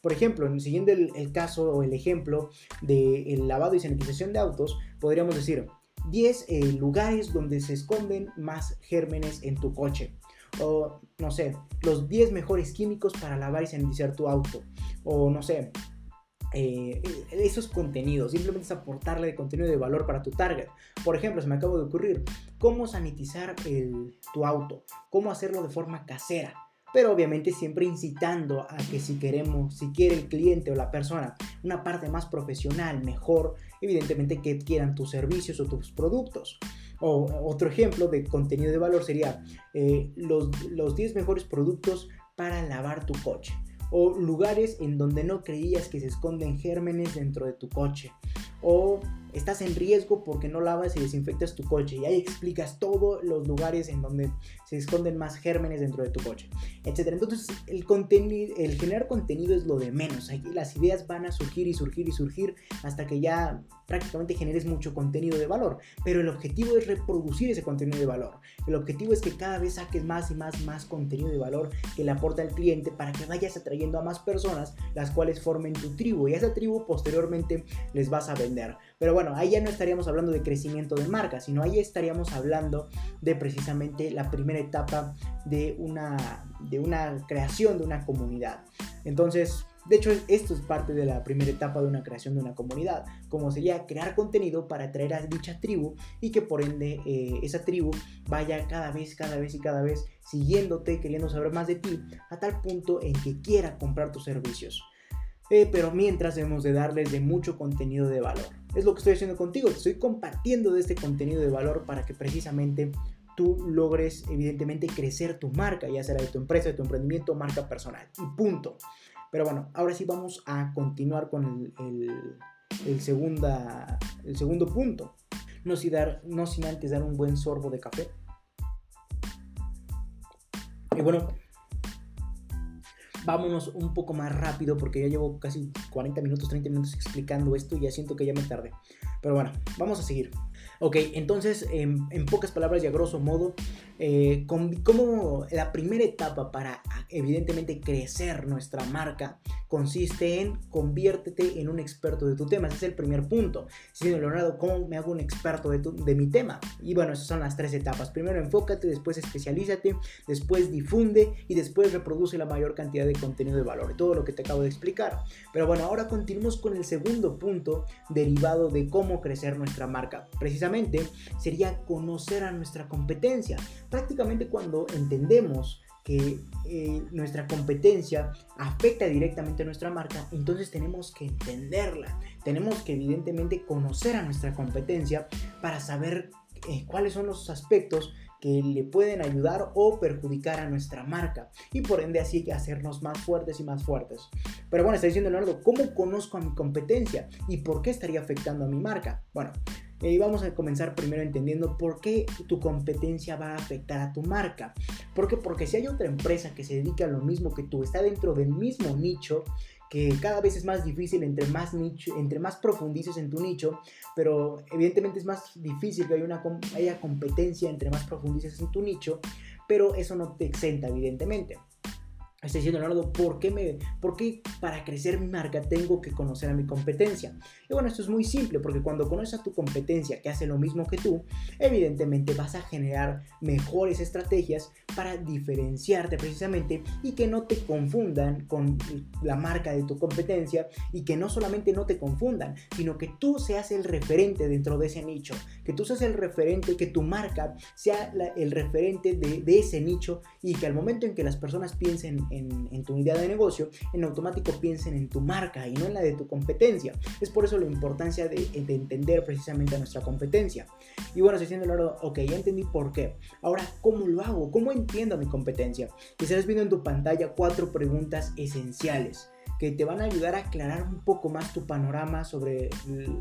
A: Por ejemplo, siguiendo el, caso o el ejemplo del lavado y sanitización de autos, podríamos decir 10 eh, lugares donde se esconden más gérmenes en tu coche o no sé, los 10 mejores químicos para lavar y sanitizar tu auto, o no sé, eh, esos contenidos, simplemente es aportarle contenido de valor para tu target. Por ejemplo, se me acaba de ocurrir, cómo sanitizar tu auto, cómo hacerlo de forma casera, pero obviamente siempre incitando a que si queremos, si quiere el cliente o la persona una parte más profesional, mejor, evidentemente que quieran tus servicios o tus productos. O otro ejemplo de contenido de valor sería eh, los, los 10 mejores productos para lavar tu coche o lugares en donde no creías que se esconden gérmenes dentro de tu coche o estás en riesgo porque no lavas y desinfectas tu coche y ahí explicas todos los lugares en donde se esconden más gérmenes dentro de tu coche, etc. Entonces el, contenido, el generar contenido es lo de menos, aquí las ideas van a surgir y surgir y surgir hasta que ya prácticamente generes mucho contenido de valor, pero el objetivo es reproducir ese contenido de valor. El objetivo es que cada vez saques más y más más contenido de valor que le aporta al cliente para que vayas atrayendo a más personas las cuales formen tu tribu y a esa tribu posteriormente les vas a vender. Pero bueno, ahí ya no estaríamos hablando de crecimiento de marca, sino ahí estaríamos hablando de precisamente la primera etapa de una, de una creación de una comunidad. Entonces, de hecho, esto es parte de la primera etapa de una creación de una comunidad, como sería crear contenido para atraer a dicha tribu y que por ende eh, esa tribu vaya cada vez, cada vez y cada vez siguiéndote, queriendo saber más de ti, a tal punto en que quiera comprar tus servicios. Eh, pero mientras debemos de darles de mucho contenido de valor. Es lo que estoy haciendo contigo, te estoy compartiendo de este contenido de valor para que precisamente tú logres evidentemente crecer tu marca, ya sea de tu empresa, de tu emprendimiento, marca personal. Y punto. Pero bueno, ahora sí vamos a continuar con el, segunda, el segundo punto. No sin, dar, no sin antes dar un buen sorbo de café. Y bueno, vámonos un poco más rápido porque ya llevo casi 40 minutos, 30 minutos explicando esto y ya siento que ya me tardé. Pero bueno, vamos a seguir. Ok, entonces en, pocas palabras y a grosso modo, eh, como la primera etapa para evidentemente crecer nuestra marca consiste en conviértete en un experto de tu tema. Ese es el primer punto. Si Leonardo, ¿cómo me hago un experto de, de mi tema? Y bueno, esas son las tres etapas. Primero enfócate, después especialízate, después difunde y después reproduce la mayor cantidad de contenido de valor. Todo lo que te acabo de explicar. Pero bueno, ahora continuamos con el segundo punto derivado de cómo crecer nuestra marca. Precisamente sería conocer a nuestra competencia. Prácticamente cuando entendemos que eh, nuestra competencia afecta directamente a nuestra marca, entonces tenemos que entenderla. Tenemos que evidentemente conocer a nuestra competencia para saber eh, cuáles son los aspectos que le pueden ayudar o perjudicar a nuestra marca y por ende así hacernos más fuertes y más fuertes. Pero bueno, está diciendo Leonardo, ¿cómo conozco a mi competencia y por qué estaría afectando a mi marca? Bueno, y vamos a comenzar primero entendiendo por qué tu competencia va a afectar a tu marca. ¿Por qué? Porque si hay otra empresa que se dedica a lo mismo que tú, está dentro del mismo nicho, que cada vez es más difícil entre más nicho, entre más profundices en tu nicho, pero evidentemente es más difícil que haya, una, haya competencia entre más profundices en tu nicho, pero eso no te exenta evidentemente. Estoy diciendo, Leonardo, ¿por qué, me, ¿por qué para crecer mi marca tengo que conocer a mi competencia? Y bueno, esto es muy simple, porque cuando conoces a tu competencia que hace lo mismo que tú, evidentemente vas a generar mejores estrategias para diferenciarte precisamente y que no te confundan con la marca de tu competencia y que no solamente no te confundan, sino que tú seas el referente dentro de ese nicho, que tú seas el referente, que tu marca sea el referente de, de ese nicho y que al momento en que las personas piensen en, tu idea de negocio, en automático piensen en tu marca y no en la de tu competencia. Es por eso la importancia de, entender precisamente a nuestra competencia. Y bueno, siente lado, ok, ya entendí por qué. Ahora, ¿cómo lo hago? ¿Cómo entiendo mi competencia? Y estarás viendo en tu pantalla cuatro preguntas esenciales que te van a ayudar a aclarar un poco más tu panorama sobre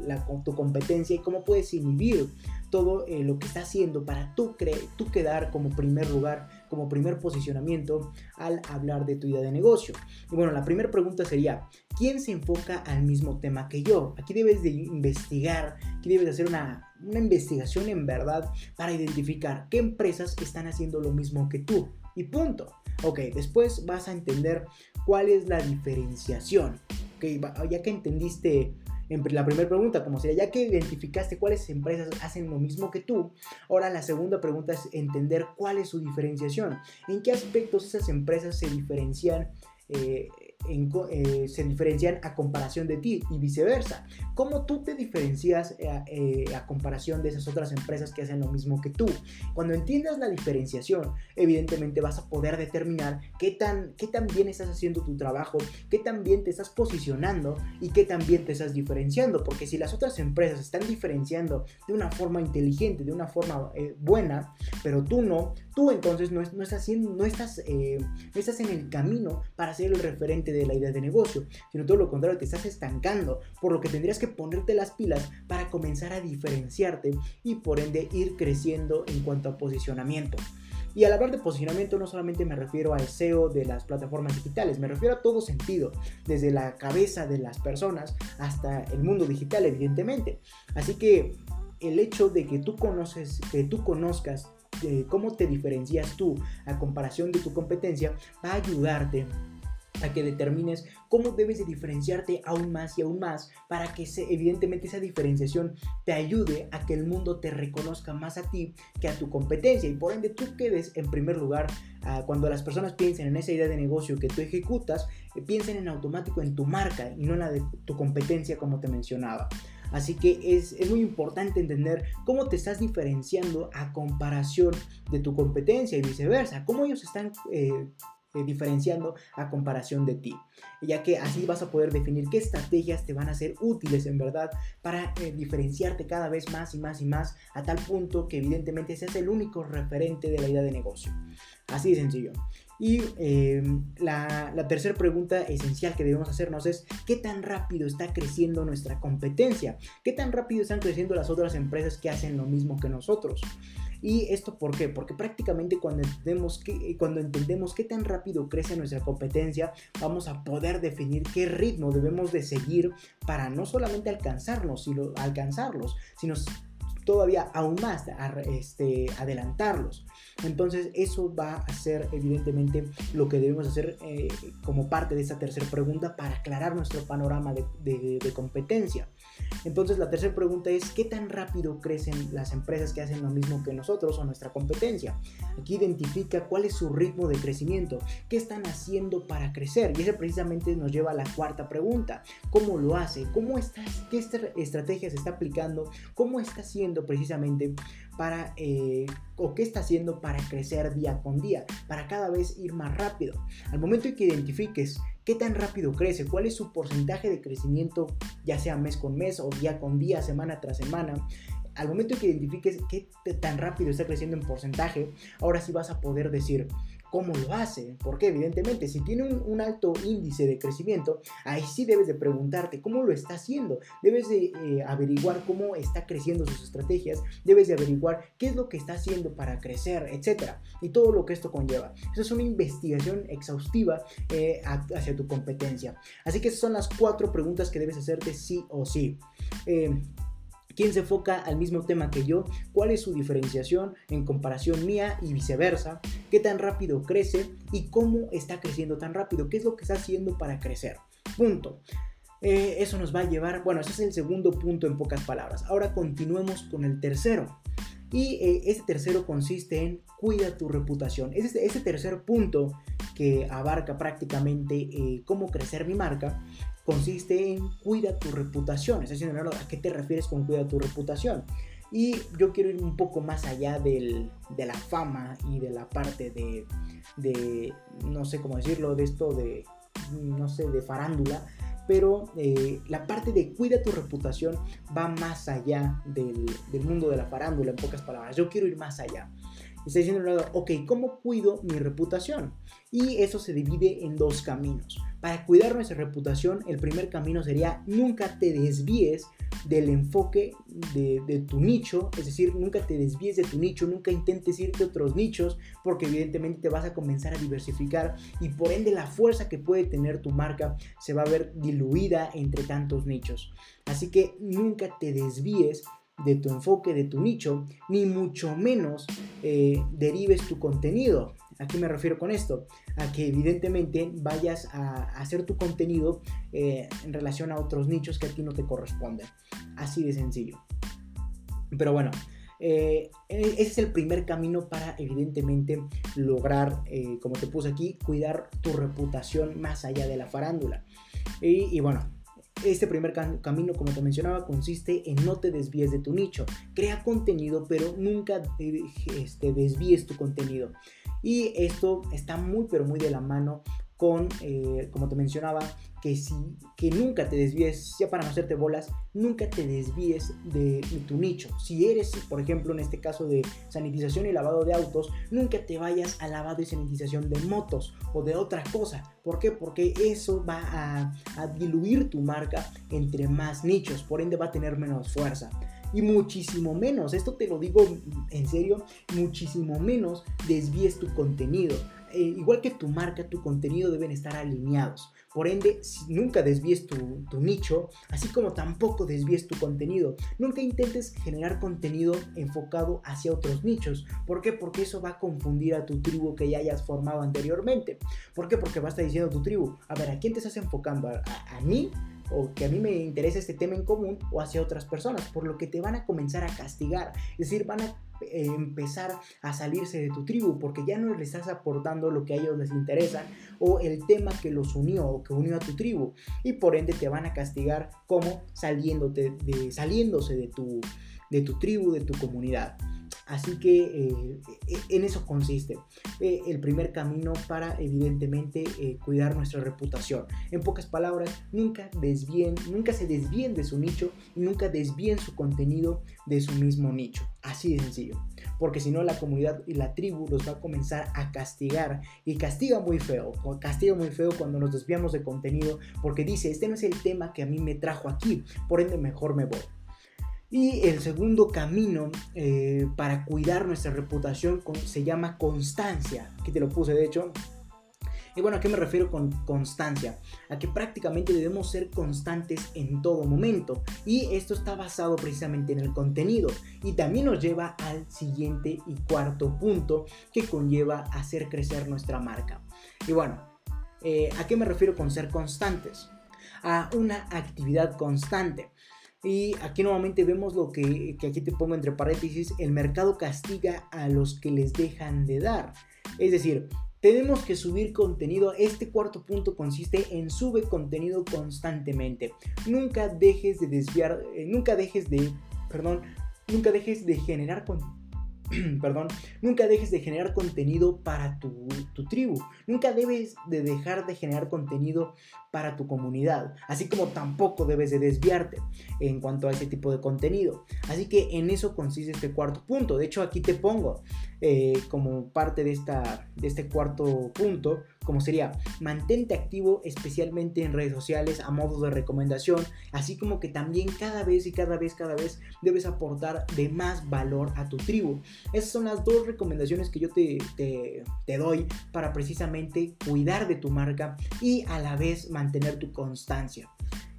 A: la, tu competencia y cómo puedes inhibir todo eh, lo que está haciendo para tú, tú quedar como primer lugar, como primer posicionamiento al hablar de tu idea de negocio. Y bueno, la primera pregunta sería, ¿quién se enfoca al mismo tema que yo? Aquí debes de investigar, aquí debes de hacer una, una investigación en verdad para identificar qué empresas están haciendo lo mismo que tú. Y punto. Ok, después vas a entender cuál es la diferenciación. Okay, ya que entendiste en la primera pregunta, como sería, ya que identificaste cuáles empresas hacen lo mismo que tú, ahora la segunda pregunta es entender cuál es su diferenciación, en qué aspectos esas empresas se diferencian eh, eh, se diferencian a comparación de ti y viceversa. ¿Cómo tú te diferencias eh, eh, a comparación de esas otras empresas que hacen lo mismo que tú? Cuando entiendas la diferenciación, evidentemente vas a poder determinar qué tan, qué tan bien estás haciendo tu trabajo, qué tan bien te estás posicionando y qué tan bien te estás diferenciando. Porque si las otras empresas están diferenciando de una forma inteligente, de una forma buena, pero tú no, tú entonces no, no estás, no, estás, no estás en el camino para ser el referente de la idea de negocio, sino todo lo contrario, te estás estancando, por lo que tendrías que ponerte las pilas para comenzar a diferenciarte y por ende ir creciendo en cuanto a posicionamiento. Y al hablar de posicionamiento no solamente me refiero al SEO de las plataformas digitales, me refiero a todo sentido, desde la cabeza de las personas hasta el mundo digital, evidentemente. Así que el hecho de que tú conoces, que tú conozcas eh, cómo te diferencias tú a comparación de tu competencia va a ayudarte a que determines cómo debes de diferenciarte aún más y aún más para que evidentemente esa diferenciación te ayude a que el mundo te reconozca más a ti que a tu competencia y por ende tú quedes en primer lugar ah, cuando las personas piensen en esa idea de negocio que tú ejecutas, eh, piensen en automático en tu marca y no en la de tu competencia como te mencionaba. Así que es, muy importante entender cómo te estás diferenciando a comparación de tu competencia y viceversa, cómo ellos están eh, eh, diferenciando a comparación de ti, ya que así vas a poder definir qué estrategias te van a ser útiles en verdad para eh, diferenciarte cada vez más y más y más a tal punto que evidentemente seas el único referente de la idea de negocio. Así de sencillo. Y eh, la, la tercera pregunta esencial que debemos hacernos es, ¿qué tan rápido está creciendo nuestra competencia? ¿Qué tan rápido están creciendo las otras empresas que hacen lo mismo que nosotros? ¿Y esto por qué? Porque prácticamente cuando entendemos, que, cuando entendemos qué tan rápido crece nuestra competencia, vamos a poder definir qué ritmo debemos de seguir para no solamente alcanzarnos, sino, alcanzarlos, sino todavía aún más este, adelantarlos. Entonces eso va a ser evidentemente lo que debemos hacer eh, como parte de esta tercera pregunta para aclarar nuestro panorama de, competencia. Entonces la tercera pregunta es ¿qué tan rápido crecen las empresas que hacen lo mismo que nosotros o nuestra competencia? Aquí identifica cuál es su ritmo de crecimiento, qué están haciendo para crecer y eso precisamente nos lleva a la cuarta pregunta, ¿cómo lo hace? ¿Cómo está, ¿Qué estrategia se está aplicando? ¿Cómo está haciendo precisamente para, eh, o qué está haciendo para crecer día con día, para cada vez ir más rápido. Al momento en que identifiques qué tan rápido crece, cuál es su porcentaje de crecimiento, ya sea mes con mes o día con día, semana tras semana, al momento en que identifiques qué tan rápido está creciendo en porcentaje, ahora sí vas a poder decir, cómo lo hace. Porque evidentemente si tiene un, alto índice de crecimiento, ahí sí debes de preguntarte cómo lo está haciendo. Debes de eh, averiguar cómo está creciendo sus estrategias. Debes de averiguar qué es lo que está haciendo para crecer, etc. Y todo lo que esto conlleva. Eso es una investigación exhaustiva eh, hacia tu competencia. Así que esas son las cuatro preguntas que debes hacerte sí o sí. Eh, quién se enfoca al mismo tema que yo, cuál es su diferenciación en comparación mía y viceversa, qué tan rápido crece y cómo está creciendo tan rápido, qué es lo que está haciendo para crecer. Punto. Eh, eso nos va a llevar, bueno, ese es el segundo punto en pocas palabras. Ahora continuemos con el tercero. Y eh, este tercero consiste en cuida tu reputación. Ese, ese tercer punto que abarca prácticamente eh, cómo crecer mi marca consiste en cuida tu reputación. Es decir, ¿a qué te refieres con cuida tu reputación? Y yo quiero ir un poco más allá de la fama y de la parte de, de, no sé cómo decirlo, de esto de, no sé, de farándula pero eh, la parte de cuida tu reputación va más allá del, del, mundo de la farándula, en pocas palabras. Yo quiero ir más allá. Está diciendo, ok, ¿cómo cuido mi reputación? Y eso se divide en dos caminos. Para cuidar nuestra reputación, el primer camino sería nunca te desvíes del enfoque de, tu nicho, es decir, nunca te desvíes de tu nicho, nunca intentes irte a otros nichos, porque evidentemente te vas a comenzar a diversificar y por ende la fuerza que puede tener tu marca se va a ver diluida entre tantos nichos. Así que nunca te desvíes de tu enfoque, de tu nicho, ni mucho menos eh, derives tu contenido. ¿A qué me refiero con esto? A que evidentemente vayas a hacer tu contenido eh, en relación a otros nichos que a ti no te corresponden. Así de sencillo. Pero bueno, eh, ese es el primer camino para evidentemente lograr, como te puse aquí, cuidar tu reputación más allá de la farándula. y bueno, este primer camino, como te mencionaba, consiste en no te desvíes de tu nicho. Crea contenido, pero nunca este, desvíes tu contenido. Y esto está muy, pero muy de la mano con, eh, como te mencionaba, que, si, que nunca te desvíes, ya para no hacerte bolas, nunca te desvíes de, tu nicho. Si eres, por ejemplo, en este caso de sanitización y lavado de autos, nunca te vayas a lavado y sanitización de motos o de otra cosa. ¿Por qué? Porque eso va a, a diluir tu marca entre más nichos, por ende va a tener menos fuerza y muchísimo menos, esto te lo digo en serio, muchísimo menos desvíes tu contenido. Eh, igual que tu marca, tu contenido deben estar alineados. Por ende, nunca desvíes tu, nicho, así como tampoco desvíes tu contenido. Nunca intentes generar contenido enfocado hacia otros nichos. ¿Por qué? Porque eso va a confundir a tu tribu que ya hayas formado anteriormente. ¿Por qué? Porque va a estar diciendo tu tribu, a ver, ¿a quién te estás enfocando? ¿A, a mí? o que a mí me interesa este tema en común o hacia otras personas, por lo que te van a comenzar a castigar, es decir, van a empezar a salirse de tu tribu porque ya no les estás aportando lo que a ellos les interesa o el tema que los unió o que unió a tu tribu y por ende te van a castigar como saliéndote de, saliéndose de tu, de tu tribu, de tu comunidad. Así que eh, e, en eso consiste eh, el primer camino para evidentemente eh, cuidar nuestra reputación. En pocas palabras, nunca desvíen, nunca se desvíen de su nicho y nunca desvíen su contenido de su mismo nicho. Así de sencillo. Porque si no, la comunidad y la tribu los va a comenzar a castigar. Y castiga muy feo. Castiga muy feo cuando nos desviamos de contenido. Porque dice, este no es el tema que a mí me trajo aquí. Por ende, mejor me voy. Y el segundo camino eh, para cuidar nuestra reputación se llama constancia. Aquí te lo puse, de hecho. Y bueno, ¿a qué me refiero con constancia? A que prácticamente debemos ser constantes en todo momento. Y esto está basado precisamente en el contenido. Y también nos lleva al siguiente y cuarto punto que conlleva hacer crecer nuestra marca. Y bueno, eh, ¿a qué me refiero con ser constantes? A una actividad constante. Y aquí nuevamente vemos lo que, aquí te pongo entre paréntesis, el mercado castiga a los que les dejan de dar. Es decir, tenemos que subir contenido. Este cuarto punto consiste en sube contenido constantemente. Nunca dejes de desviar, eh, nunca dejes de, perdón, nunca dejes de generar contenido perdón, nunca dejes de generar contenido para tu, tu, tribu. Nunca debes de dejar de generar contenido para tu comunidad. Así como tampoco debes de desviarte en cuanto a ese tipo de contenido. Así que en eso consiste este cuarto punto. De hecho, aquí te pongo eh, como parte de, esta, de este cuarto punto, como sería mantente activo especialmente en redes sociales a modo de recomendación, así como que también cada vez y cada vez, cada vez debes aportar de más valor a tu tribu. Esas son las dos recomendaciones que yo te, te, te doy para precisamente cuidar de tu marca y a la vez mantener tu constancia.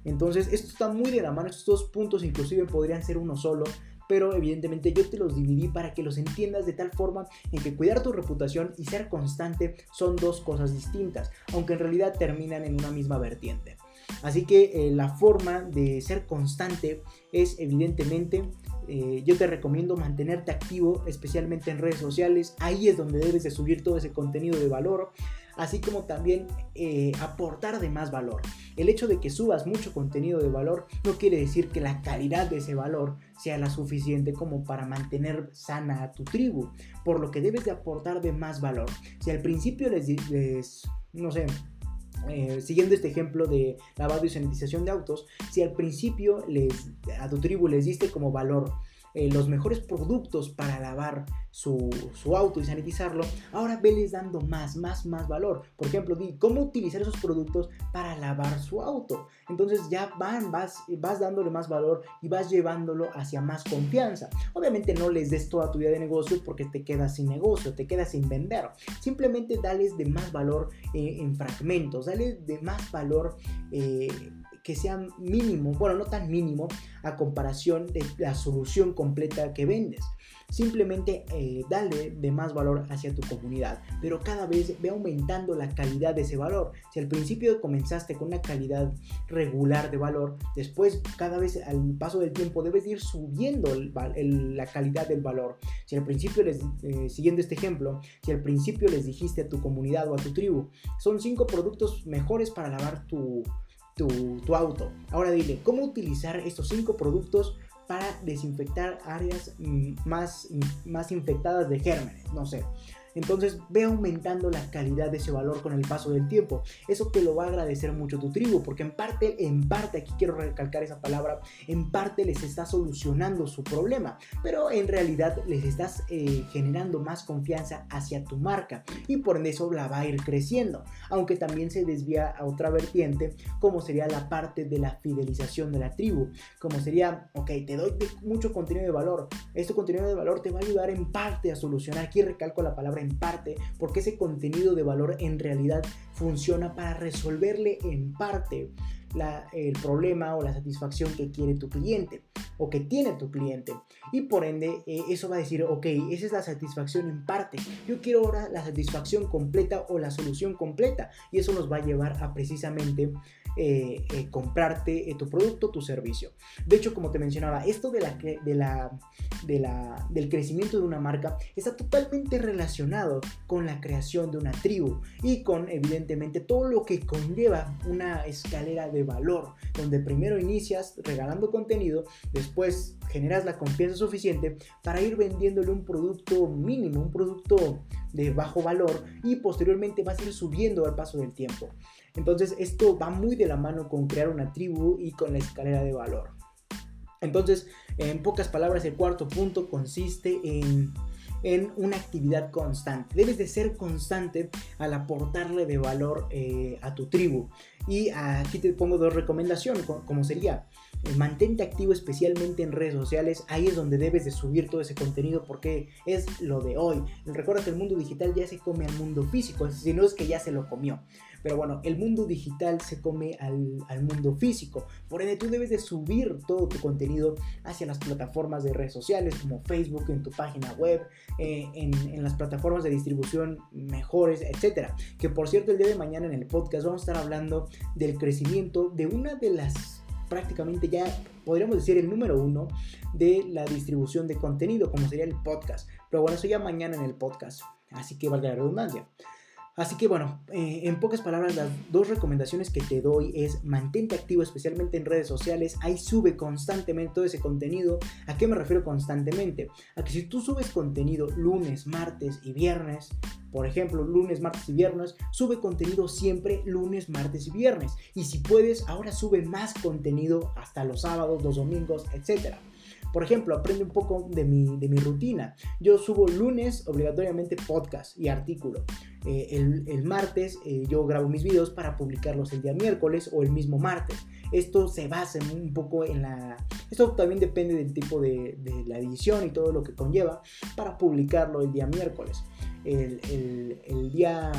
A: Entonces, esto está muy de la mano, estos dos puntos inclusive podrían ser uno solo, pero evidentemente yo te los dividí para que los entiendas de tal forma en que cuidar tu reputación y ser constante son dos cosas distintas, aunque en realidad terminan en una misma vertiente. Así que eh, la forma de ser constante es evidentemente eh, yo te recomiendo mantenerte activo, especialmente en redes sociales. Ahí es donde debes de subir todo ese contenido de valor, así como también eh, aportar de más valor. El hecho de que subas mucho contenido de valor no quiere decir que la calidad de ese valor sea la suficiente como para mantener sana a tu tribu, por lo que debes de aportar de más valor. Si al principio les, les no sé, eh, siguiendo este ejemplo de lavado y sanitización de autos, si al principio les, a tu tribu les diste como valor eh, los mejores productos para lavar su, auto y sanitizarlo, ahora veles dando más, más, más valor. Por ejemplo, cómo utilizar esos productos para lavar su auto. Entonces ya van, vas, vas dándole más valor y vas llevándolo hacia más confianza. Obviamente no les des toda tu vida de negocio porque te quedas sin negocio, te quedas sin vender. Simplemente dales de más valor eh, en fragmentos, dale de más valor. Eh, que sea mínimo, bueno, no tan mínimo a comparación de la solución completa que vendes. Simplemente eh, dale de más valor hacia tu comunidad, pero cada vez ve aumentando la calidad de ese valor. Si al principio comenzaste con una calidad regular de valor, después cada vez al paso del tiempo debes ir subiendo la calidad del valor. Si al principio les, eh, siguiendo este ejemplo, si al principio les dijiste a tu comunidad o a tu tribu, son cinco productos mejores para lavar tu, tu, auto. Ahora dile, ¿cómo utilizar estos cinco productos para desinfectar áreas mm, más, más infectadas de gérmenes? No sé. Entonces ve aumentando la calidad de ese valor con el paso del tiempo. Eso te lo va a agradecer mucho tu tribu, porque en parte, en parte, aquí quiero recalcar esa palabra, en parte les está solucionando su problema, pero en realidad les estás eh, generando más confianza hacia tu marca y por eso la va a ir creciendo, aunque también se desvía a otra vertiente, como sería la parte de la fidelización de la tribu, como sería, ok, te doy mucho contenido de valor, este contenido de valor te va a ayudar en parte a solucionar, aquí recalco la palabra en parte, porque ese contenido de valor en realidad funciona para resolverle en parte el problema o la satisfacción que quiere tu cliente o que tiene tu cliente. Y por ende, eh, eso va a decir, ok, esa es la satisfacción en parte. Yo quiero ahora la satisfacción completa o la solución completa. Y eso nos va a llevar a precisamente eh, eh, comprarte tu producto, tu servicio. De hecho, como te mencionaba, esto de la, de la, de la, del crecimiento de una marca está totalmente relacionado con la creación de una tribu y con, evidentemente, todo lo que conlleva una escalera de valor, donde primero inicias regalando contenido, después generas la confianza suficiente para ir vendiéndole un producto mínimo, un producto de bajo valor y posteriormente vas a ir subiendo al paso del tiempo. Entonces esto va muy de la mano con crear una tribu y con la escalera de valor. Entonces, en pocas palabras, el cuarto punto consiste en en una actividad constante. Debes de ser constante al aportarle de valor eh, a tu tribu. Y aquí te pongo dos recomendaciones, como sería, eh, mantente activo especialmente en redes sociales, ahí es donde debes de subir todo ese contenido porque es lo de hoy. Recuerda que el mundo digital ya se come al mundo físico, si no es que ya se lo comió. Pero bueno, el mundo digital se come al, mundo físico. Por ende, tú debes de subir todo tu contenido hacia las plataformas de redes sociales como Facebook, en tu página web, eh, en, en, las plataformas de distribución mejores, etc. Que por cierto, el día de mañana en el podcast vamos a estar hablando del crecimiento de una de las prácticamente ya podríamos decir el número uno de la distribución de contenido, como sería el podcast. Pero bueno, eso ya mañana en el podcast. Así que valga la redundancia. Así que bueno, eh, en pocas palabras, las dos recomendaciones que te doy es mantente activo, especialmente en redes sociales. Ahí sube constantemente todo ese contenido. ¿A qué me refiero constantemente? A que si tú subes contenido lunes, martes y viernes, por ejemplo, lunes, martes y viernes, sube contenido siempre lunes, martes y viernes. Y si puedes, ahora sube más contenido hasta los sábados, los domingos, etcétera. Por ejemplo, aprende un poco de mi, de mi rutina. Yo subo lunes obligatoriamente podcast y artículo. Eh, el, martes eh, yo grabo mis videos para publicarlos el día miércoles o el mismo martes. Esto se basa un poco en la... Esto también depende del tipo de, la edición y todo lo que conlleva para publicarlo el día miércoles. El, el día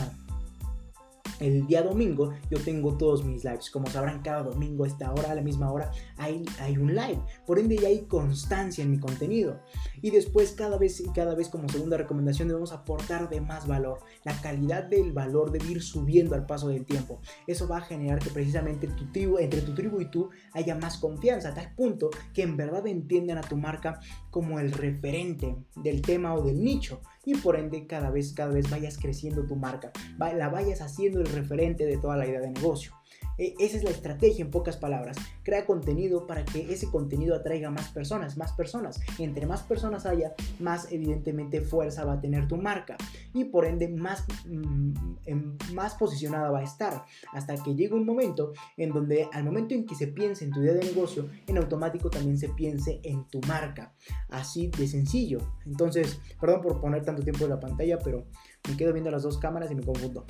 A: el día domingo yo tengo todos mis lives. Como sabrán, cada domingo a esta hora, a la misma hora, hay, hay un live. Por ende ya hay constancia en mi contenido. Y después cada vez y cada vez como segunda recomendación debemos aportar de más valor. La calidad del valor debe ir subiendo al paso del tiempo. Eso va a generar que precisamente tu tribu, entre tu tribu y tú haya más confianza, a tal punto que en verdad entiendan a tu marca como el referente del tema o del nicho y por ende cada vez, cada vez vayas creciendo tu marca, la vayas haciendo el referente de toda la idea de negocio. E, esa es la estrategia en pocas palabras. Crea contenido para que ese contenido atraiga más personas, más personas. Entre más personas haya, más evidentemente fuerza va a tener tu marca y por ende más, mm, más posicionada va a estar hasta que llegue un momento en donde al momento en que se piense en tu idea de negocio, en automático también se piense en tu marca. Así de sencillo. Entonces, perdón por poner tanto tiempo en la pantalla, pero me quedo viendo las dos cámaras y me confundo.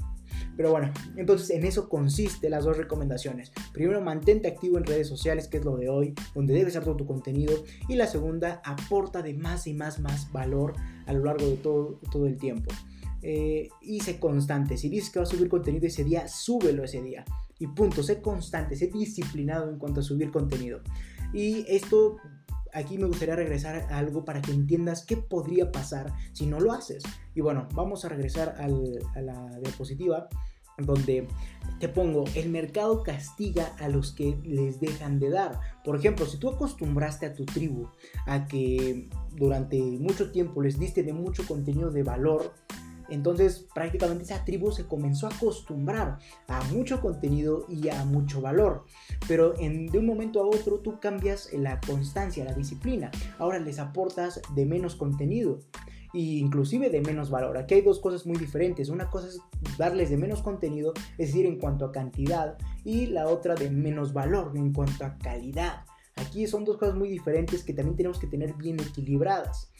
A: Pero bueno, entonces en eso consiste las dos recomendaciones. Primero, mantente activo en redes sociales, que es lo de hoy, donde debes hacer todo tu contenido. Y la segunda, aporta de más y más, más valor a lo largo de todo, todo el tiempo. Eh, y sé constante. Si dices que vas a subir contenido ese día, súbelo ese día. Y punto, sé constante, sé disciplinado en cuanto a subir contenido. Y esto aquí me gustaría regresar a algo para que entiendas qué podría pasar si no lo haces. Y bueno, vamos a regresar a la diapositiva donde te pongo, el mercado castiga a los que les dejan de dar. Por ejemplo, si tú acostumbraste a tu tribu a que durante mucho tiempo les diste de mucho contenido de valor, entonces prácticamente esa tribu se comenzó a acostumbrar a mucho contenido y a mucho valor. Pero en, de un momento a otro tú cambias la constancia, la disciplina. Ahora les aportas de menos contenido e inclusive de menos valor. Aquí hay dos cosas muy diferentes. Una cosa es darles de menos contenido, es decir, en cuanto a cantidad, y la otra de menos valor en cuanto a calidad. Aquí son dos cosas muy diferentes que también tenemos que tener bien equilibradas.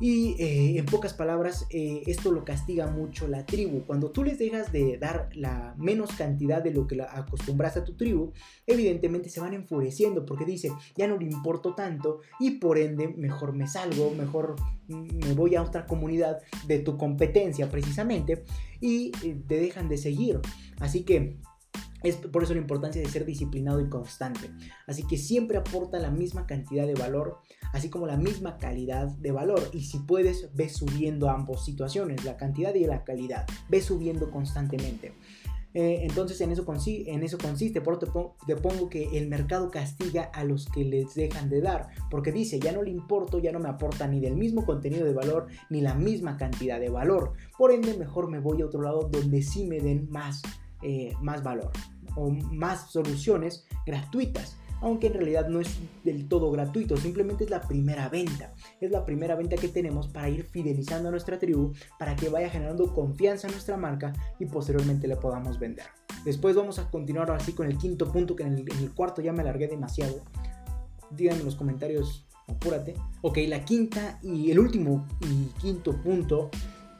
A: Y eh, en pocas palabras, eh, esto lo castiga mucho la tribu. Cuando tú les dejas de dar la menos cantidad de lo que acostumbras a tu tribu, evidentemente se van enfureciendo porque dice, ya no le importo tanto y por ende mejor me salgo, mejor me voy a otra comunidad de tu competencia precisamente y eh, te dejan de seguir. Así que es por eso la importancia de ser disciplinado y constante. Así que siempre aporta la misma cantidad de valor, así como la misma calidad de valor. Y si puedes, ve subiendo ambas situaciones, la cantidad y la calidad. Ve subiendo constantemente. Eh, entonces en eso, en eso consiste. Por otro te pongo que el mercado castiga a los que les dejan de dar. Porque dice, ya no le importo, ya no me aporta ni del mismo contenido de valor, ni la misma cantidad de valor. Por ende, mejor me voy a otro lado donde sí me den más eh, más valor o más soluciones gratuitas. Aunque en realidad no es del todo gratuito, simplemente es la primera venta. Es la primera venta que tenemos para ir fidelizando a nuestra tribu, para que vaya generando confianza en nuestra marca y posteriormente le podamos vender. Después vamos a continuar así con el quinto punto, que en el, en el cuarto ya me alargué demasiado. Díganme en los comentarios, apúrate. Ok, la quinta y el último y quinto punto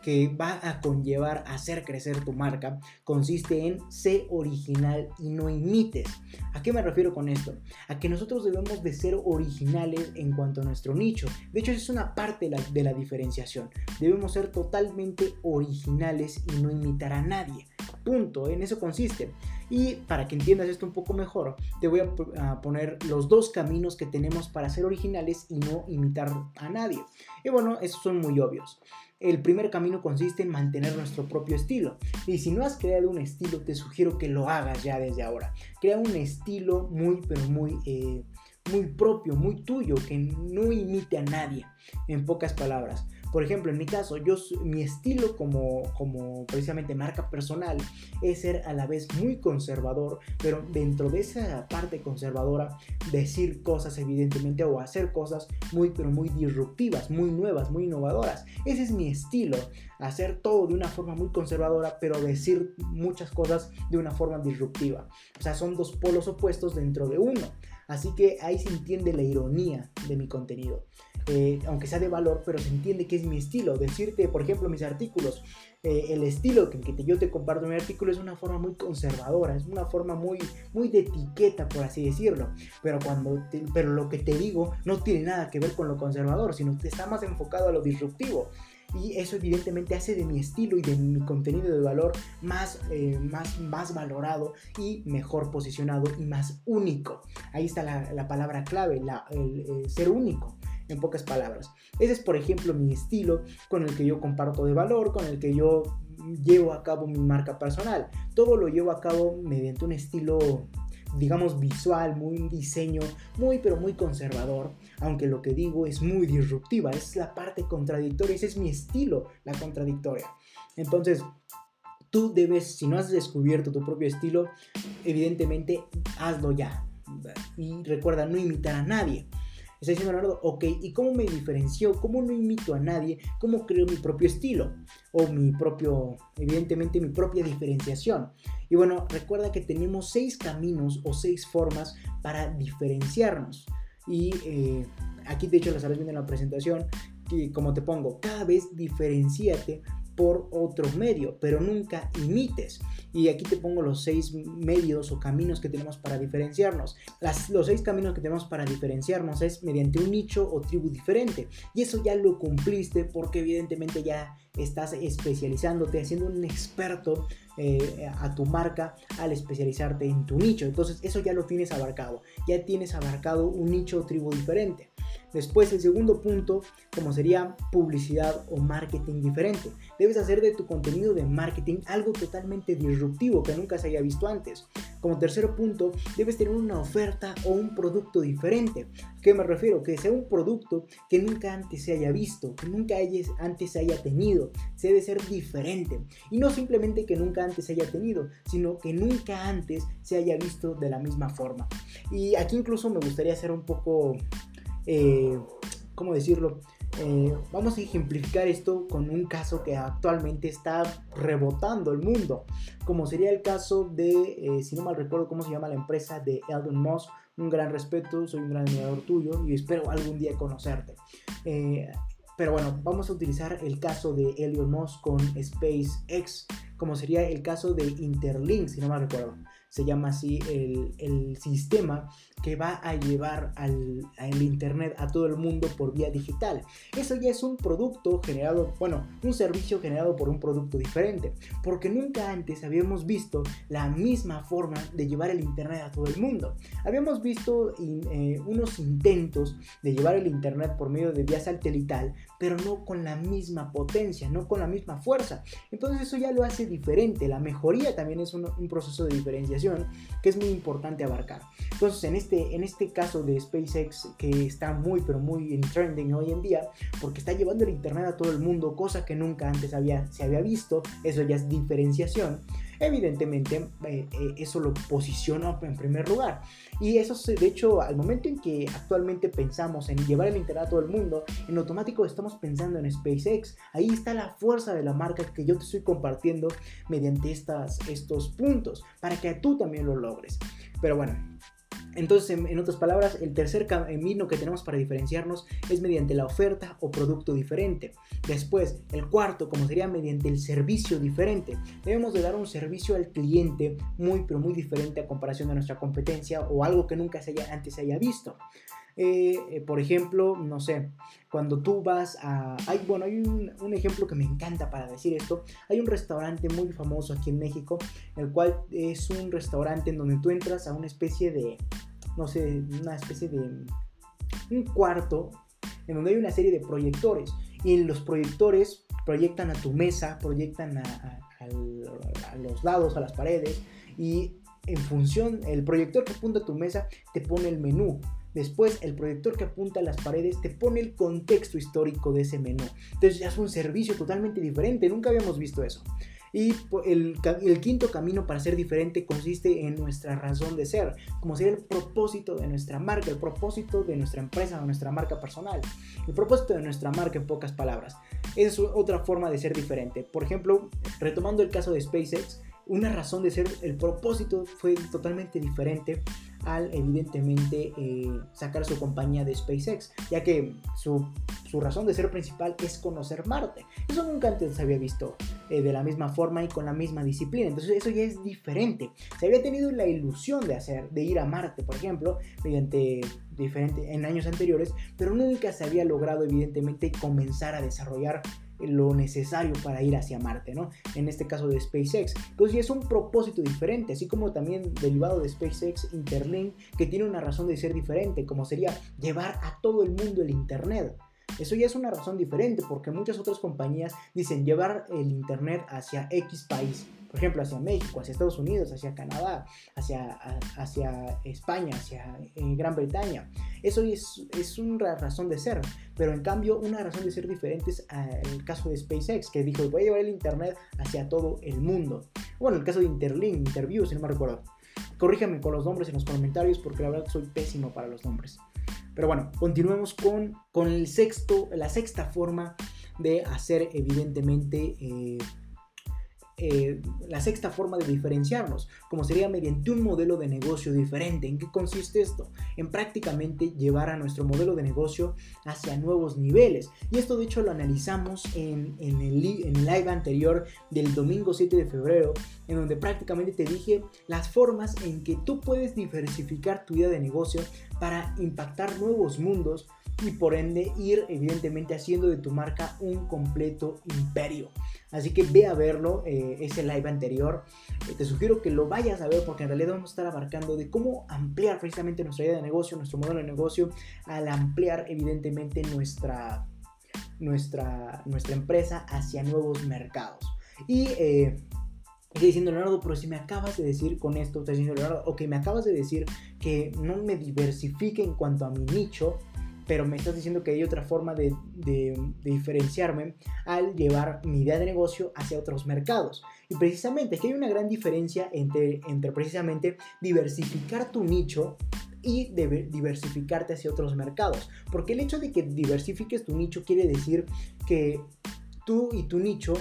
A: que va a conllevar a hacer crecer tu marca consiste en ser original y no imites. ¿A qué me refiero con esto? A que nosotros debemos de ser originales en cuanto a nuestro nicho. De hecho, es una parte de la, diferenciación. Debemos ser totalmente originales y no imitar a nadie. Punto, en eso consiste. Y para que entiendas esto un poco mejor, te voy a, poner los dos caminos que tenemos para ser originales y no imitar a nadie. Y bueno, esos son muy obvios. El primer camino consiste en mantener nuestro propio estilo. Y si no has creado un estilo, te sugiero que lo hagas ya desde ahora. Crea un estilo muy, pero muy, eh, muy propio, muy tuyo, que no imite a nadie. En pocas palabras. Por ejemplo, en mi caso, yo, mi estilo como, como precisamente marca personal es ser a la vez muy conservador, pero dentro de esa parte conservadora, decir cosas evidentemente o hacer cosas muy, pero muy disruptivas, muy nuevas, muy innovadoras. Ese es mi estilo, hacer todo de una forma muy conservadora, pero decir muchas cosas de una forma disruptiva. O sea, son dos polos opuestos dentro de uno. Así que ahí se entiende la ironía de mi contenido. Eh, aunque sea de valor, pero se entiende que es mi estilo. Decirte, por ejemplo, mis artículos, eh, el estilo que, que yo te comparto mi artículo es una forma muy conservadora, es una forma muy, muy de etiqueta, por así decirlo. Pero, cuando pero lo que te digo no tiene nada que ver con lo conservador, sino que está más enfocado a lo disruptivo. Y eso evidentemente hace de mi estilo y de mi contenido de valor más, eh, más, más valorado y mejor posicionado y más único. Ahí está la, palabra clave, ser único en pocas palabras. Ese es, por ejemplo, mi estilo con el que yo comparto de valor, con el que yo llevo a cabo mi marca personal. Todo lo llevo a cabo mediante un estilo digamos visual, muy un diseño muy pero muy conservador, aunque lo que digo es muy disruptiva, es la parte contradictoria, ese es mi estilo, la contradictoria. Entonces, tú debes, si no has descubierto tu propio estilo, evidentemente hazlo ya. Y recuerda no imitar a nadie. Está diciendo Leonardo, ok, ¿y cómo me diferencio? ¿Cómo no imito a nadie? ¿Cómo creo mi propio estilo? O mi propio, evidentemente, mi propia diferenciación. Y bueno, recuerda que tenemos seis caminos o seis formas para diferenciarnos. Y eh, aquí, de hecho, lo estarás viendo en la presentación, que como te pongo, cada vez diferenciate por otro medio, pero nunca imites. Y aquí te pongo los seis medios o caminos que tenemos para diferenciarnos. Las, los seis caminos que tenemos para diferenciarnos es mediante un nicho o tribu diferente. Y eso ya lo cumpliste porque evidentemente ya estás especializándote, haciendo un experto eh, a tu marca al especializarte en tu nicho. Entonces eso ya lo tienes abarcado. Ya tienes abarcado un nicho o tribu diferente. Después el segundo punto, como sería publicidad o marketing diferente. Debes hacer de tu contenido de marketing algo totalmente disruptivo que nunca se haya visto antes. Como tercer punto, debes tener una oferta o un producto diferente. ¿A qué me refiero? Que sea un producto que nunca antes se haya visto, que nunca antes se haya tenido. Se debe ser diferente. Y no simplemente que nunca antes se haya tenido, sino que nunca antes se haya visto de la misma forma. Y aquí incluso me gustaría hacer un poco eh, ¿cómo decirlo? Eh, vamos a ejemplificar esto con un caso que actualmente está rebotando el mundo, como sería el caso de, eh, si no mal recuerdo cómo se llama la empresa de Elon Musk, un gran respeto, soy un gran admirador tuyo y espero algún día conocerte. pero bueno, vamos a utilizar el caso de Elon Musk con SpaceX, como sería el caso de Interlink, si no mal recuerdo se llama así el, el sistema que va a llevar al, Internet a todo el mundo por vía digital. Eso ya es un producto generado, bueno, un servicio generado por un producto diferente, porque nunca antes habíamos visto la misma forma de llevar el Internet a todo el mundo. Habíamos visto eh, unos intentos de llevar el Internet por medio de vía satelital, pero no con la misma potencia, no con la misma fuerza. Entonces eso ya lo hace diferente. La mejoría también es un, un proceso de diferenciación que es muy importante abarcar. Entonces en este en este caso de SpaceX, que está muy, pero muy en trending hoy en día, porque está llevando el Internet a todo el mundo, cosa que nunca antes había, se había visto, eso ya es diferenciación. Evidentemente, eh, eh, eso lo posiciona en primer lugar. Y eso, de hecho, al momento en que actualmente pensamos en llevar el Internet a todo el mundo, en automático estamos pensando en SpaceX. Ahí está la fuerza de la marca que yo te estoy compartiendo mediante estas, estos puntos, para que tú también lo logres. Pero bueno, entonces, en, otras palabras, el tercer camino que tenemos para diferenciarnos es mediante la oferta o producto diferente. Después, el cuarto, como sería mediante el servicio diferente. Debemos de dar un servicio al cliente muy, pero muy diferente a comparación de nuestra competencia o algo que nunca se haya, antes se hhaya visto. Eh, eh, por ejemplo, no sé, cuando tú vas a... Hay, bueno, hay un, ejemplo que me encanta para decir esto. Hay un restaurante muy famoso aquí en México, el cual es un restaurante en donde tú entras a una especie de, no sé, una especie de... un cuarto en donde hay una serie de proyectores. Y los proyectores proyectan a tu mesa, proyectan a, a los lados, a las paredes. Y en función, el proyector que apunta a tu mesa te pone el menú. Después, el proyector que apunta a las paredes te pone el contexto histórico de ese menú. Entonces ya es un servicio totalmente diferente, nunca habíamos visto eso. Y el, quinto camino para ser diferente consiste en nuestra razón de ser, como sería el propósito de nuestra marca, el propósito de nuestra empresa, de nuestra marca personal. El propósito de nuestra marca en pocas palabras. Es otra forma de ser diferente. Por ejemplo, retomando el caso de SpaceX, una razón de ser, el propósito fue totalmente diferente al evidentemente eh, sacar su compañía de SpaceX, ya que su, razón de ser principal es conocer Marte. Eso nunca antes se había visto eh, de la misma forma y con la misma disciplina, entonces eso ya es diferente. Se había tenido la ilusión de hacer, de ir a Marte, por ejemplo, mediante diferente en años anteriores, pero nunca se había logrado evidentemente comenzar a desarrollar lo necesario para ir hacia Marte, ¿no? En este caso de SpaceX. Entonces es un propósito diferente, así como también derivado de SpaceX Interlink, que tiene una razón de ser diferente, como sería llevar a todo el mundo el Internet. Eso ya es una razón diferente porque muchas otras compañías dicen llevar el Internet hacia X país por ejemplo, hacia México, hacia Estados Unidos, hacia Canadá, hacia, hacia España, hacia eh, Gran Bretaña. Eso es, es, una razón de ser, pero en cambio una razón de ser diferente es eh, el caso de SpaceX, que dijo, voy a llevar el Internet hacia todo el mundo. Bueno, el caso de Interlink, Interview, si no me recuerdo. Corríjame con los nombres en los comentarios porque la verdad soy pésimo para los nombres. Pero bueno, continuemos con, con el sexto, la sexta forma de hacer evidentemente... Eh, eh, la sexta forma de diferenciarnos, como sería mediante un modelo de negocio diferente. ¿En qué consiste esto? En prácticamente llevar a nuestro modelo de negocio hacia nuevos niveles. Y esto de hecho lo analizamos en, el, en live anterior del domingo 7 de febrero, en donde prácticamente te dije las formas en que tú puedes diversificar tu idea de negocio para impactar nuevos mundos y por ende ir evidentemente haciendo de tu marca un completo imperio. Así que ve a verlo, eh, ese live anterior. Eh, te sugiero que lo vayas a ver porque en realidad vamos a estar abarcando de cómo ampliar precisamente nuestra idea de negocio, nuestro modelo de negocio, al ampliar evidentemente nuestra, nuestra, nuestra empresa hacia nuevos mercados. Y eh, diciendo Leonardo, pero si me acabas de decir con esto, estás diciendo Leonardo, ok, me acabas de decir que no me diversifique en cuanto a mi nicho, pero me estás diciendo que hay otra forma de, diferenciarme al llevar mi idea de negocio hacia otros mercados. Y precisamente aquí hay una gran diferencia entre, entre precisamente diversificar tu nicho y diversificarte hacia otros mercados. Porque el hecho de que diversifiques tu nicho quiere decir que tú y tu nicho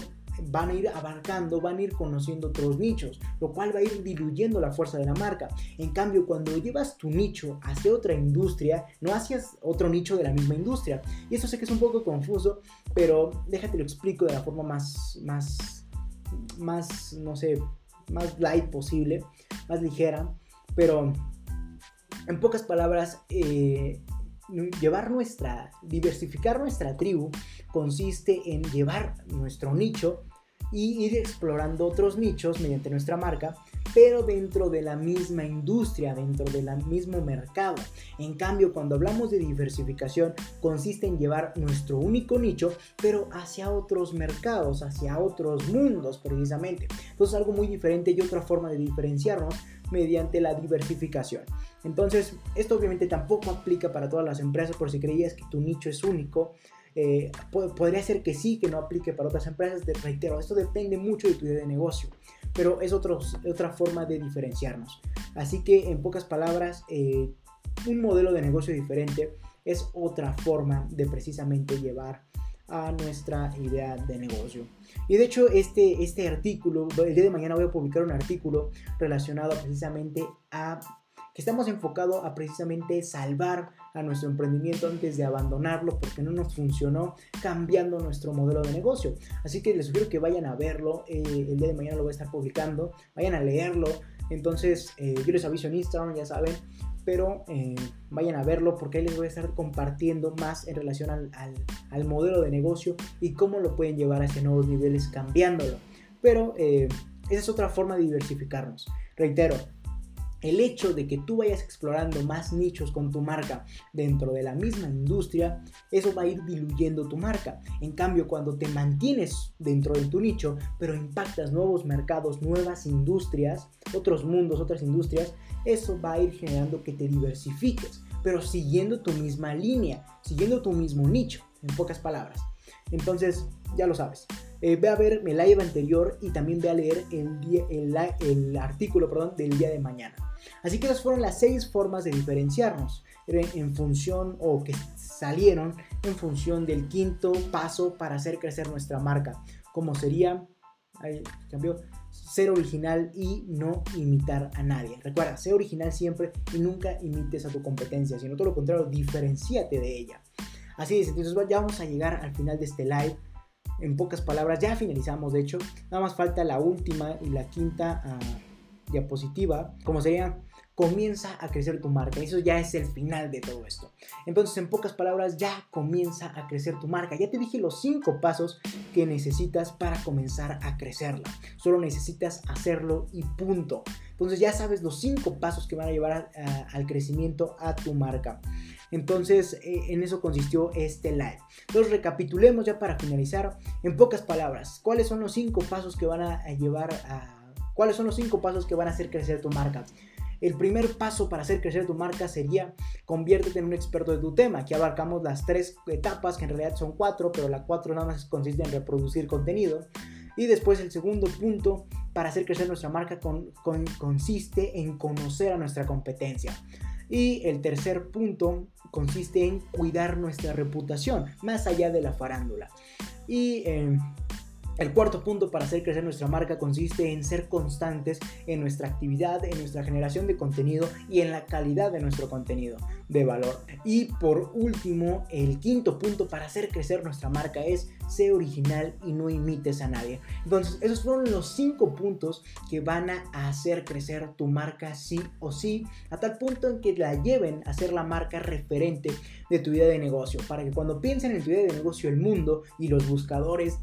A: van a ir abarcando, van a ir conociendo otros nichos, lo cual va a ir diluyendo la fuerza de la marca. En cambio, cuando llevas tu nicho hacia otra industria, no hacia otro nicho de la misma industria. Y eso sé que es un poco confuso, pero déjate lo explico de la forma más, más, más, no sé, más light posible, más ligera, pero en pocas palabras, eh, llevar nuestra, diversificar nuestra tribu consiste en llevar nuestro nicho y ir explorando otros nichos mediante nuestra marca, pero dentro de la misma industria, dentro del mismo mercado. En cambio, cuando hablamos de diversificación, consiste en llevar nuestro único nicho, pero hacia otros mercados, hacia otros mundos precisamente. Entonces, algo muy diferente y otra forma de diferenciarnos mediante la diversificación. Entonces, esto obviamente tampoco aplica para todas las empresas por si creías que tu nicho es único. Eh, podría ser que sí, que no aplique para otras empresas. De, reitero, esto depende mucho de tu idea de negocio, pero es otra forma de diferenciarnos. Así que, en pocas palabras, eh, un modelo de negocio diferente es otra forma de precisamente llevar a nuestra idea de negocio. Y de hecho, este, este artículo, el día de mañana voy a publicar un artículo relacionado precisamente a que estamos enfocados a precisamente salvar a nuestro emprendimiento antes de abandonarlo porque no nos funcionó cambiando nuestro modelo de negocio. Así que les sugiero que vayan a verlo, eh, el día de mañana lo voy a estar publicando, vayan a leerlo. Entonces, eh, yo les aviso en Instagram, ya saben, pero eh, vayan a verlo porque ahí les voy a estar compartiendo más en relación al, al, modelo de negocio y cómo lo pueden llevar hacia nuevos niveles cambiándolo. Pero esa es otra forma de diversificarnos. Reitero, el hecho de que tú vayas explorando más nichos con tu marca dentro de la misma industria, eso va a ir diluyendo tu marca. En cambio, cuando te mantienes dentro de tu nicho, pero impactas nuevos mercados, nuevas industrias, otros mundos, otras industrias, eso va a ir generando que te diversifiques, pero siguiendo tu misma línea, siguiendo tu mismo nicho, en pocas palabras. Entonces, ya lo sabes. Eh, ve a ver mi live anterior y también ve a leer el, el, el artículo perdón, del día de mañana. Así que esas fueron las seis formas de diferenciarnos en función o que salieron en función del quinto paso para hacer crecer nuestra marca, como sería, ahí cambió, ser original y no imitar a nadie. Recuerda, ser original siempre y nunca imites a tu competencia, sino todo lo contrario, diferenciate de ella. Así es, entonces ya vamos a llegar al final de este live. En pocas palabras, ya finalizamos, de hecho, nada más falta la última y la quinta. Uh, diapositiva, como sería comienza a crecer tu marca. Eso ya es el final de todo esto. Entonces, en pocas palabras, ya comienza a crecer tu marca. Ya te dije los cinco pasos que necesitas para comenzar a crecerla. Solo necesitas hacerlo y punto. Entonces ya sabes los cinco pasos que van a llevar al crecimiento a tu marca. Entonces, eh, en eso consistió este live. Entonces, recapitulemos ya para finalizar. En pocas palabras, ¿cuáles son los cinco pasos que van a llevar a... ¿Cuáles son los cinco pasos que van a hacer crecer tu marca? El primer paso para hacer crecer tu marca sería conviértete en un experto de tu tema. Aquí abarcamos las tres etapas, que en realidad son cuatro, pero la cuatro nada más consiste en reproducir contenido. Y después el segundo punto para hacer crecer nuestra marca consiste en conocer a nuestra competencia. Y el tercer punto consiste en cuidar nuestra reputación, más allá de la farándula. Y eh, el cuarto punto para hacer crecer nuestra marca consiste en ser constantes en nuestra actividad, en nuestra generación de contenido y en la calidad de nuestro contenido de valor. Y por último, el quinto punto para hacer crecer nuestra marca es ser original y no imites a nadie. Entonces, esos fueron los cinco puntos que van a hacer crecer tu marca sí o sí, a tal punto en que la lleven a ser la marca referente de tu idea de negocio, para que cuando piensen en tu idea de negocio el mundo y los buscadores,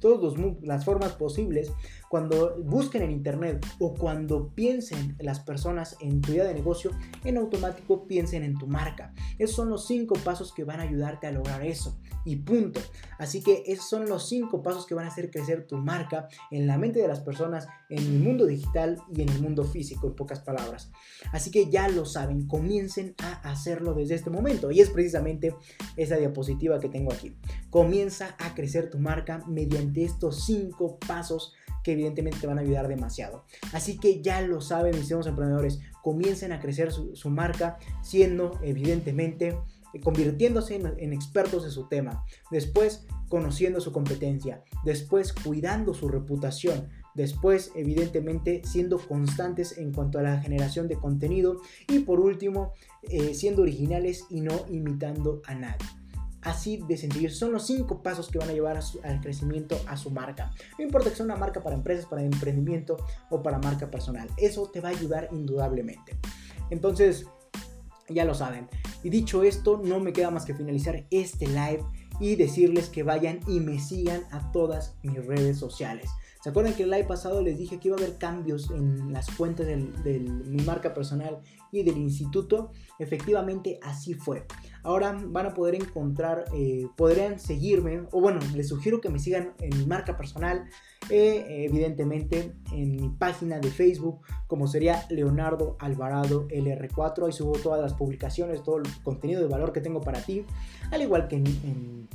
A: todas las formas posibles, cuando busquen en internet o cuando piensen las personas en tu idea de negocio, en automático piensen en tu marca. Esos son los cinco pasos que van a ayudarte a lograr eso. Y punto. Así que esos son los cinco pasos que van a hacer crecer tu marca en la mente de las personas, en el mundo digital y en el mundo físico, en pocas palabras. Así que ya lo saben, comiencen a hacerlo desde este momento. Y es precisamente esa diapositiva que tengo aquí. Comienza a crecer tu marca mediante estos cinco pasos que evidentemente te van a ayudar demasiado. Así que ya lo saben, mis emprendedores, comiencen a crecer su, marca siendo evidentemente eh, convirtiéndose en, expertos de su tema, después conociendo su competencia, después cuidando su reputación, después evidentemente siendo constantes en cuanto a la generación de contenido y por último eh, siendo originales y no imitando a nadie. Así de sencillo. Son los cinco pasos que van a llevar al crecimiento a su marca. No importa que sea una marca para empresas, para emprendimiento o para marca personal. Eso te va a ayudar indudablemente. Entonces, ya lo saben. Y dicho esto, no me queda más que finalizar este live y decirles que vayan y me sigan a todas mis redes sociales. ¿Se acuerdan que el live pasado les dije que iba a haber cambios en las cuentas de mi marca personal y del instituto? Efectivamente, así fue. Ahora van a poder encontrar, eh, podrían seguirme, o bueno, les sugiero que me sigan en mi marca personal, eh, evidentemente en mi página de Facebook, como sería Leonardo Alvarado LR4. Ahí subo todas las publicaciones, todo el contenido de valor que tengo para ti, al igual que en en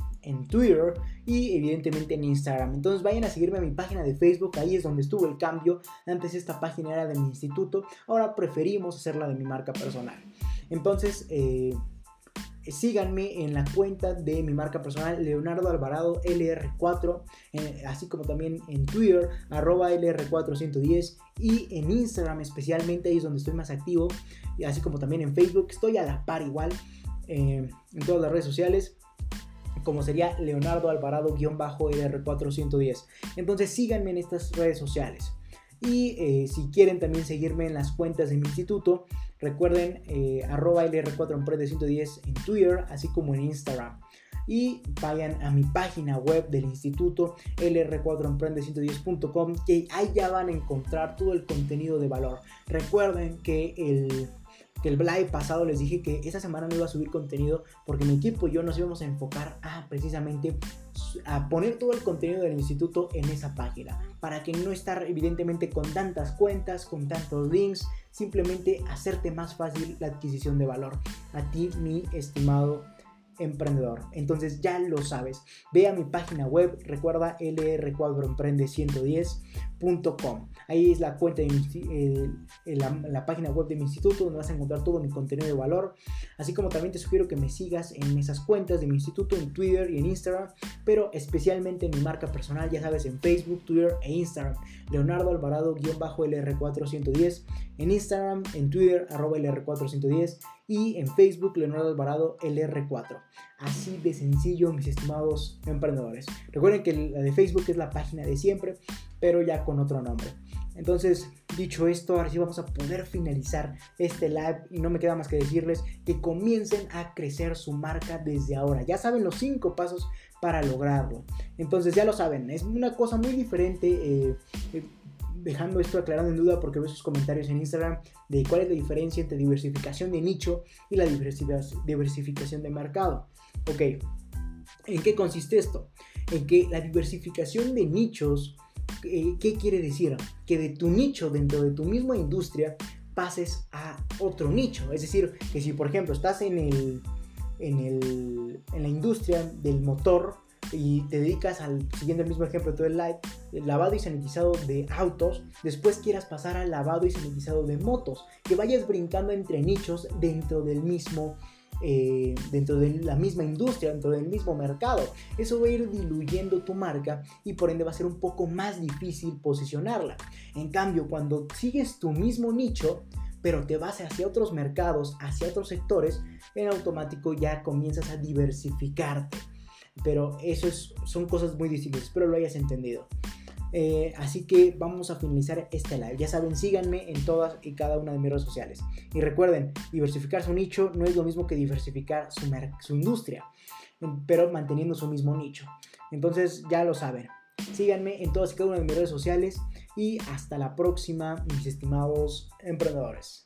A: Twitter y evidentemente en Instagram. Entonces vayan a seguirme a mi página de Facebook, ahí es donde estuvo el cambio. Antes esta página era de mi instituto, ahora preferimos hacerla de mi marca personal. Entonces, eh, síganme en la cuenta de mi marca personal Leonardo Alvarado LR4, eh, así como también en Twitter arroba LR410 y en Instagram especialmente ahí es donde estoy más activo, y así como también en Facebook, estoy a la par igual eh, en todas las redes sociales como sería Leonardo Alvarado-LR410. Entonces síganme en estas redes sociales. Y eh, si quieren también seguirme en las cuentas de mi instituto, recuerden eh, arroba LR4Emprende110 en Twitter, así como en Instagram. Y vayan a mi página web del instituto lr4emprende110.com, que ahí ya van a encontrar todo el contenido de valor. Recuerden que el que el live pasado les dije que esta semana no iba a subir contenido porque mi equipo y yo nos íbamos a enfocar a precisamente a poner todo el contenido del instituto en esa página para que no estar evidentemente con tantas cuentas, con tantos links, simplemente hacerte más fácil la adquisición de valor. A ti, mi estimado emprendedor. Entonces ya lo sabes. Ve a mi página web, recuerda lr4emprende110.com. Ahí es la cuenta de la, página web de mi instituto donde vas a encontrar todo mi contenido de valor. Así como también te sugiero que me sigas en esas cuentas de mi instituto, en Twitter y en Instagram, pero especialmente en mi marca personal, ya sabes, en Facebook, Twitter e Instagram. Leonardo Alvarado-LR410. En Instagram, en Twitter, arroba LR410 y en Facebook Leonardo Alvarado LR4. Así de sencillo, mis estimados emprendedores. Recuerden que la de Facebook es la página de siempre, pero ya con otro nombre. Entonces, dicho esto, ahora sí vamos a poder finalizar este live y no me queda más que decirles que comiencen a crecer su marca desde ahora. Ya saben los cinco pasos para lograrlo. Entonces, ya lo saben, es una cosa muy diferente. Eh, eh, dejando esto aclarado en duda porque veo sus comentarios en Instagram de cuál es la diferencia entre diversificación de nicho y la diversificación de mercado. Ok, ¿en qué consiste esto? En que la diversificación de nichos, eh, ¿qué quiere decir? Que de tu nicho dentro de tu misma industria pases a otro nicho. Es decir, que si por ejemplo estás en, el, en, el, en la industria del motor, y te dedicas al, siguiendo el mismo ejemplo todo el live, lavado y sanitizado de autos, después quieras pasar al lavado y sanitizado de motos, que vayas brincando entre nichos dentro del mismo eh, dentro de la misma industria, dentro del mismo mercado. Eso va a ir diluyendo tu marca y por ende va a ser un poco más difícil posicionarla. En cambio, cuando sigues tu mismo nicho, pero te vas hacia otros mercados, hacia otros sectores, en automático ya comienzas a diversificarte. Pero eso son cosas muy distintas, espero lo hayas entendido. Eh, así que vamos a finalizar este live. Ya saben, síganme en todas y cada una de mis redes sociales. Y recuerden, diversificar su nicho no es lo mismo que diversificar su, su industria, pero manteniendo su mismo nicho. Entonces ya lo saben. Síganme en todas y cada una de mis redes sociales y hasta la próxima, mis estimados emprendedores.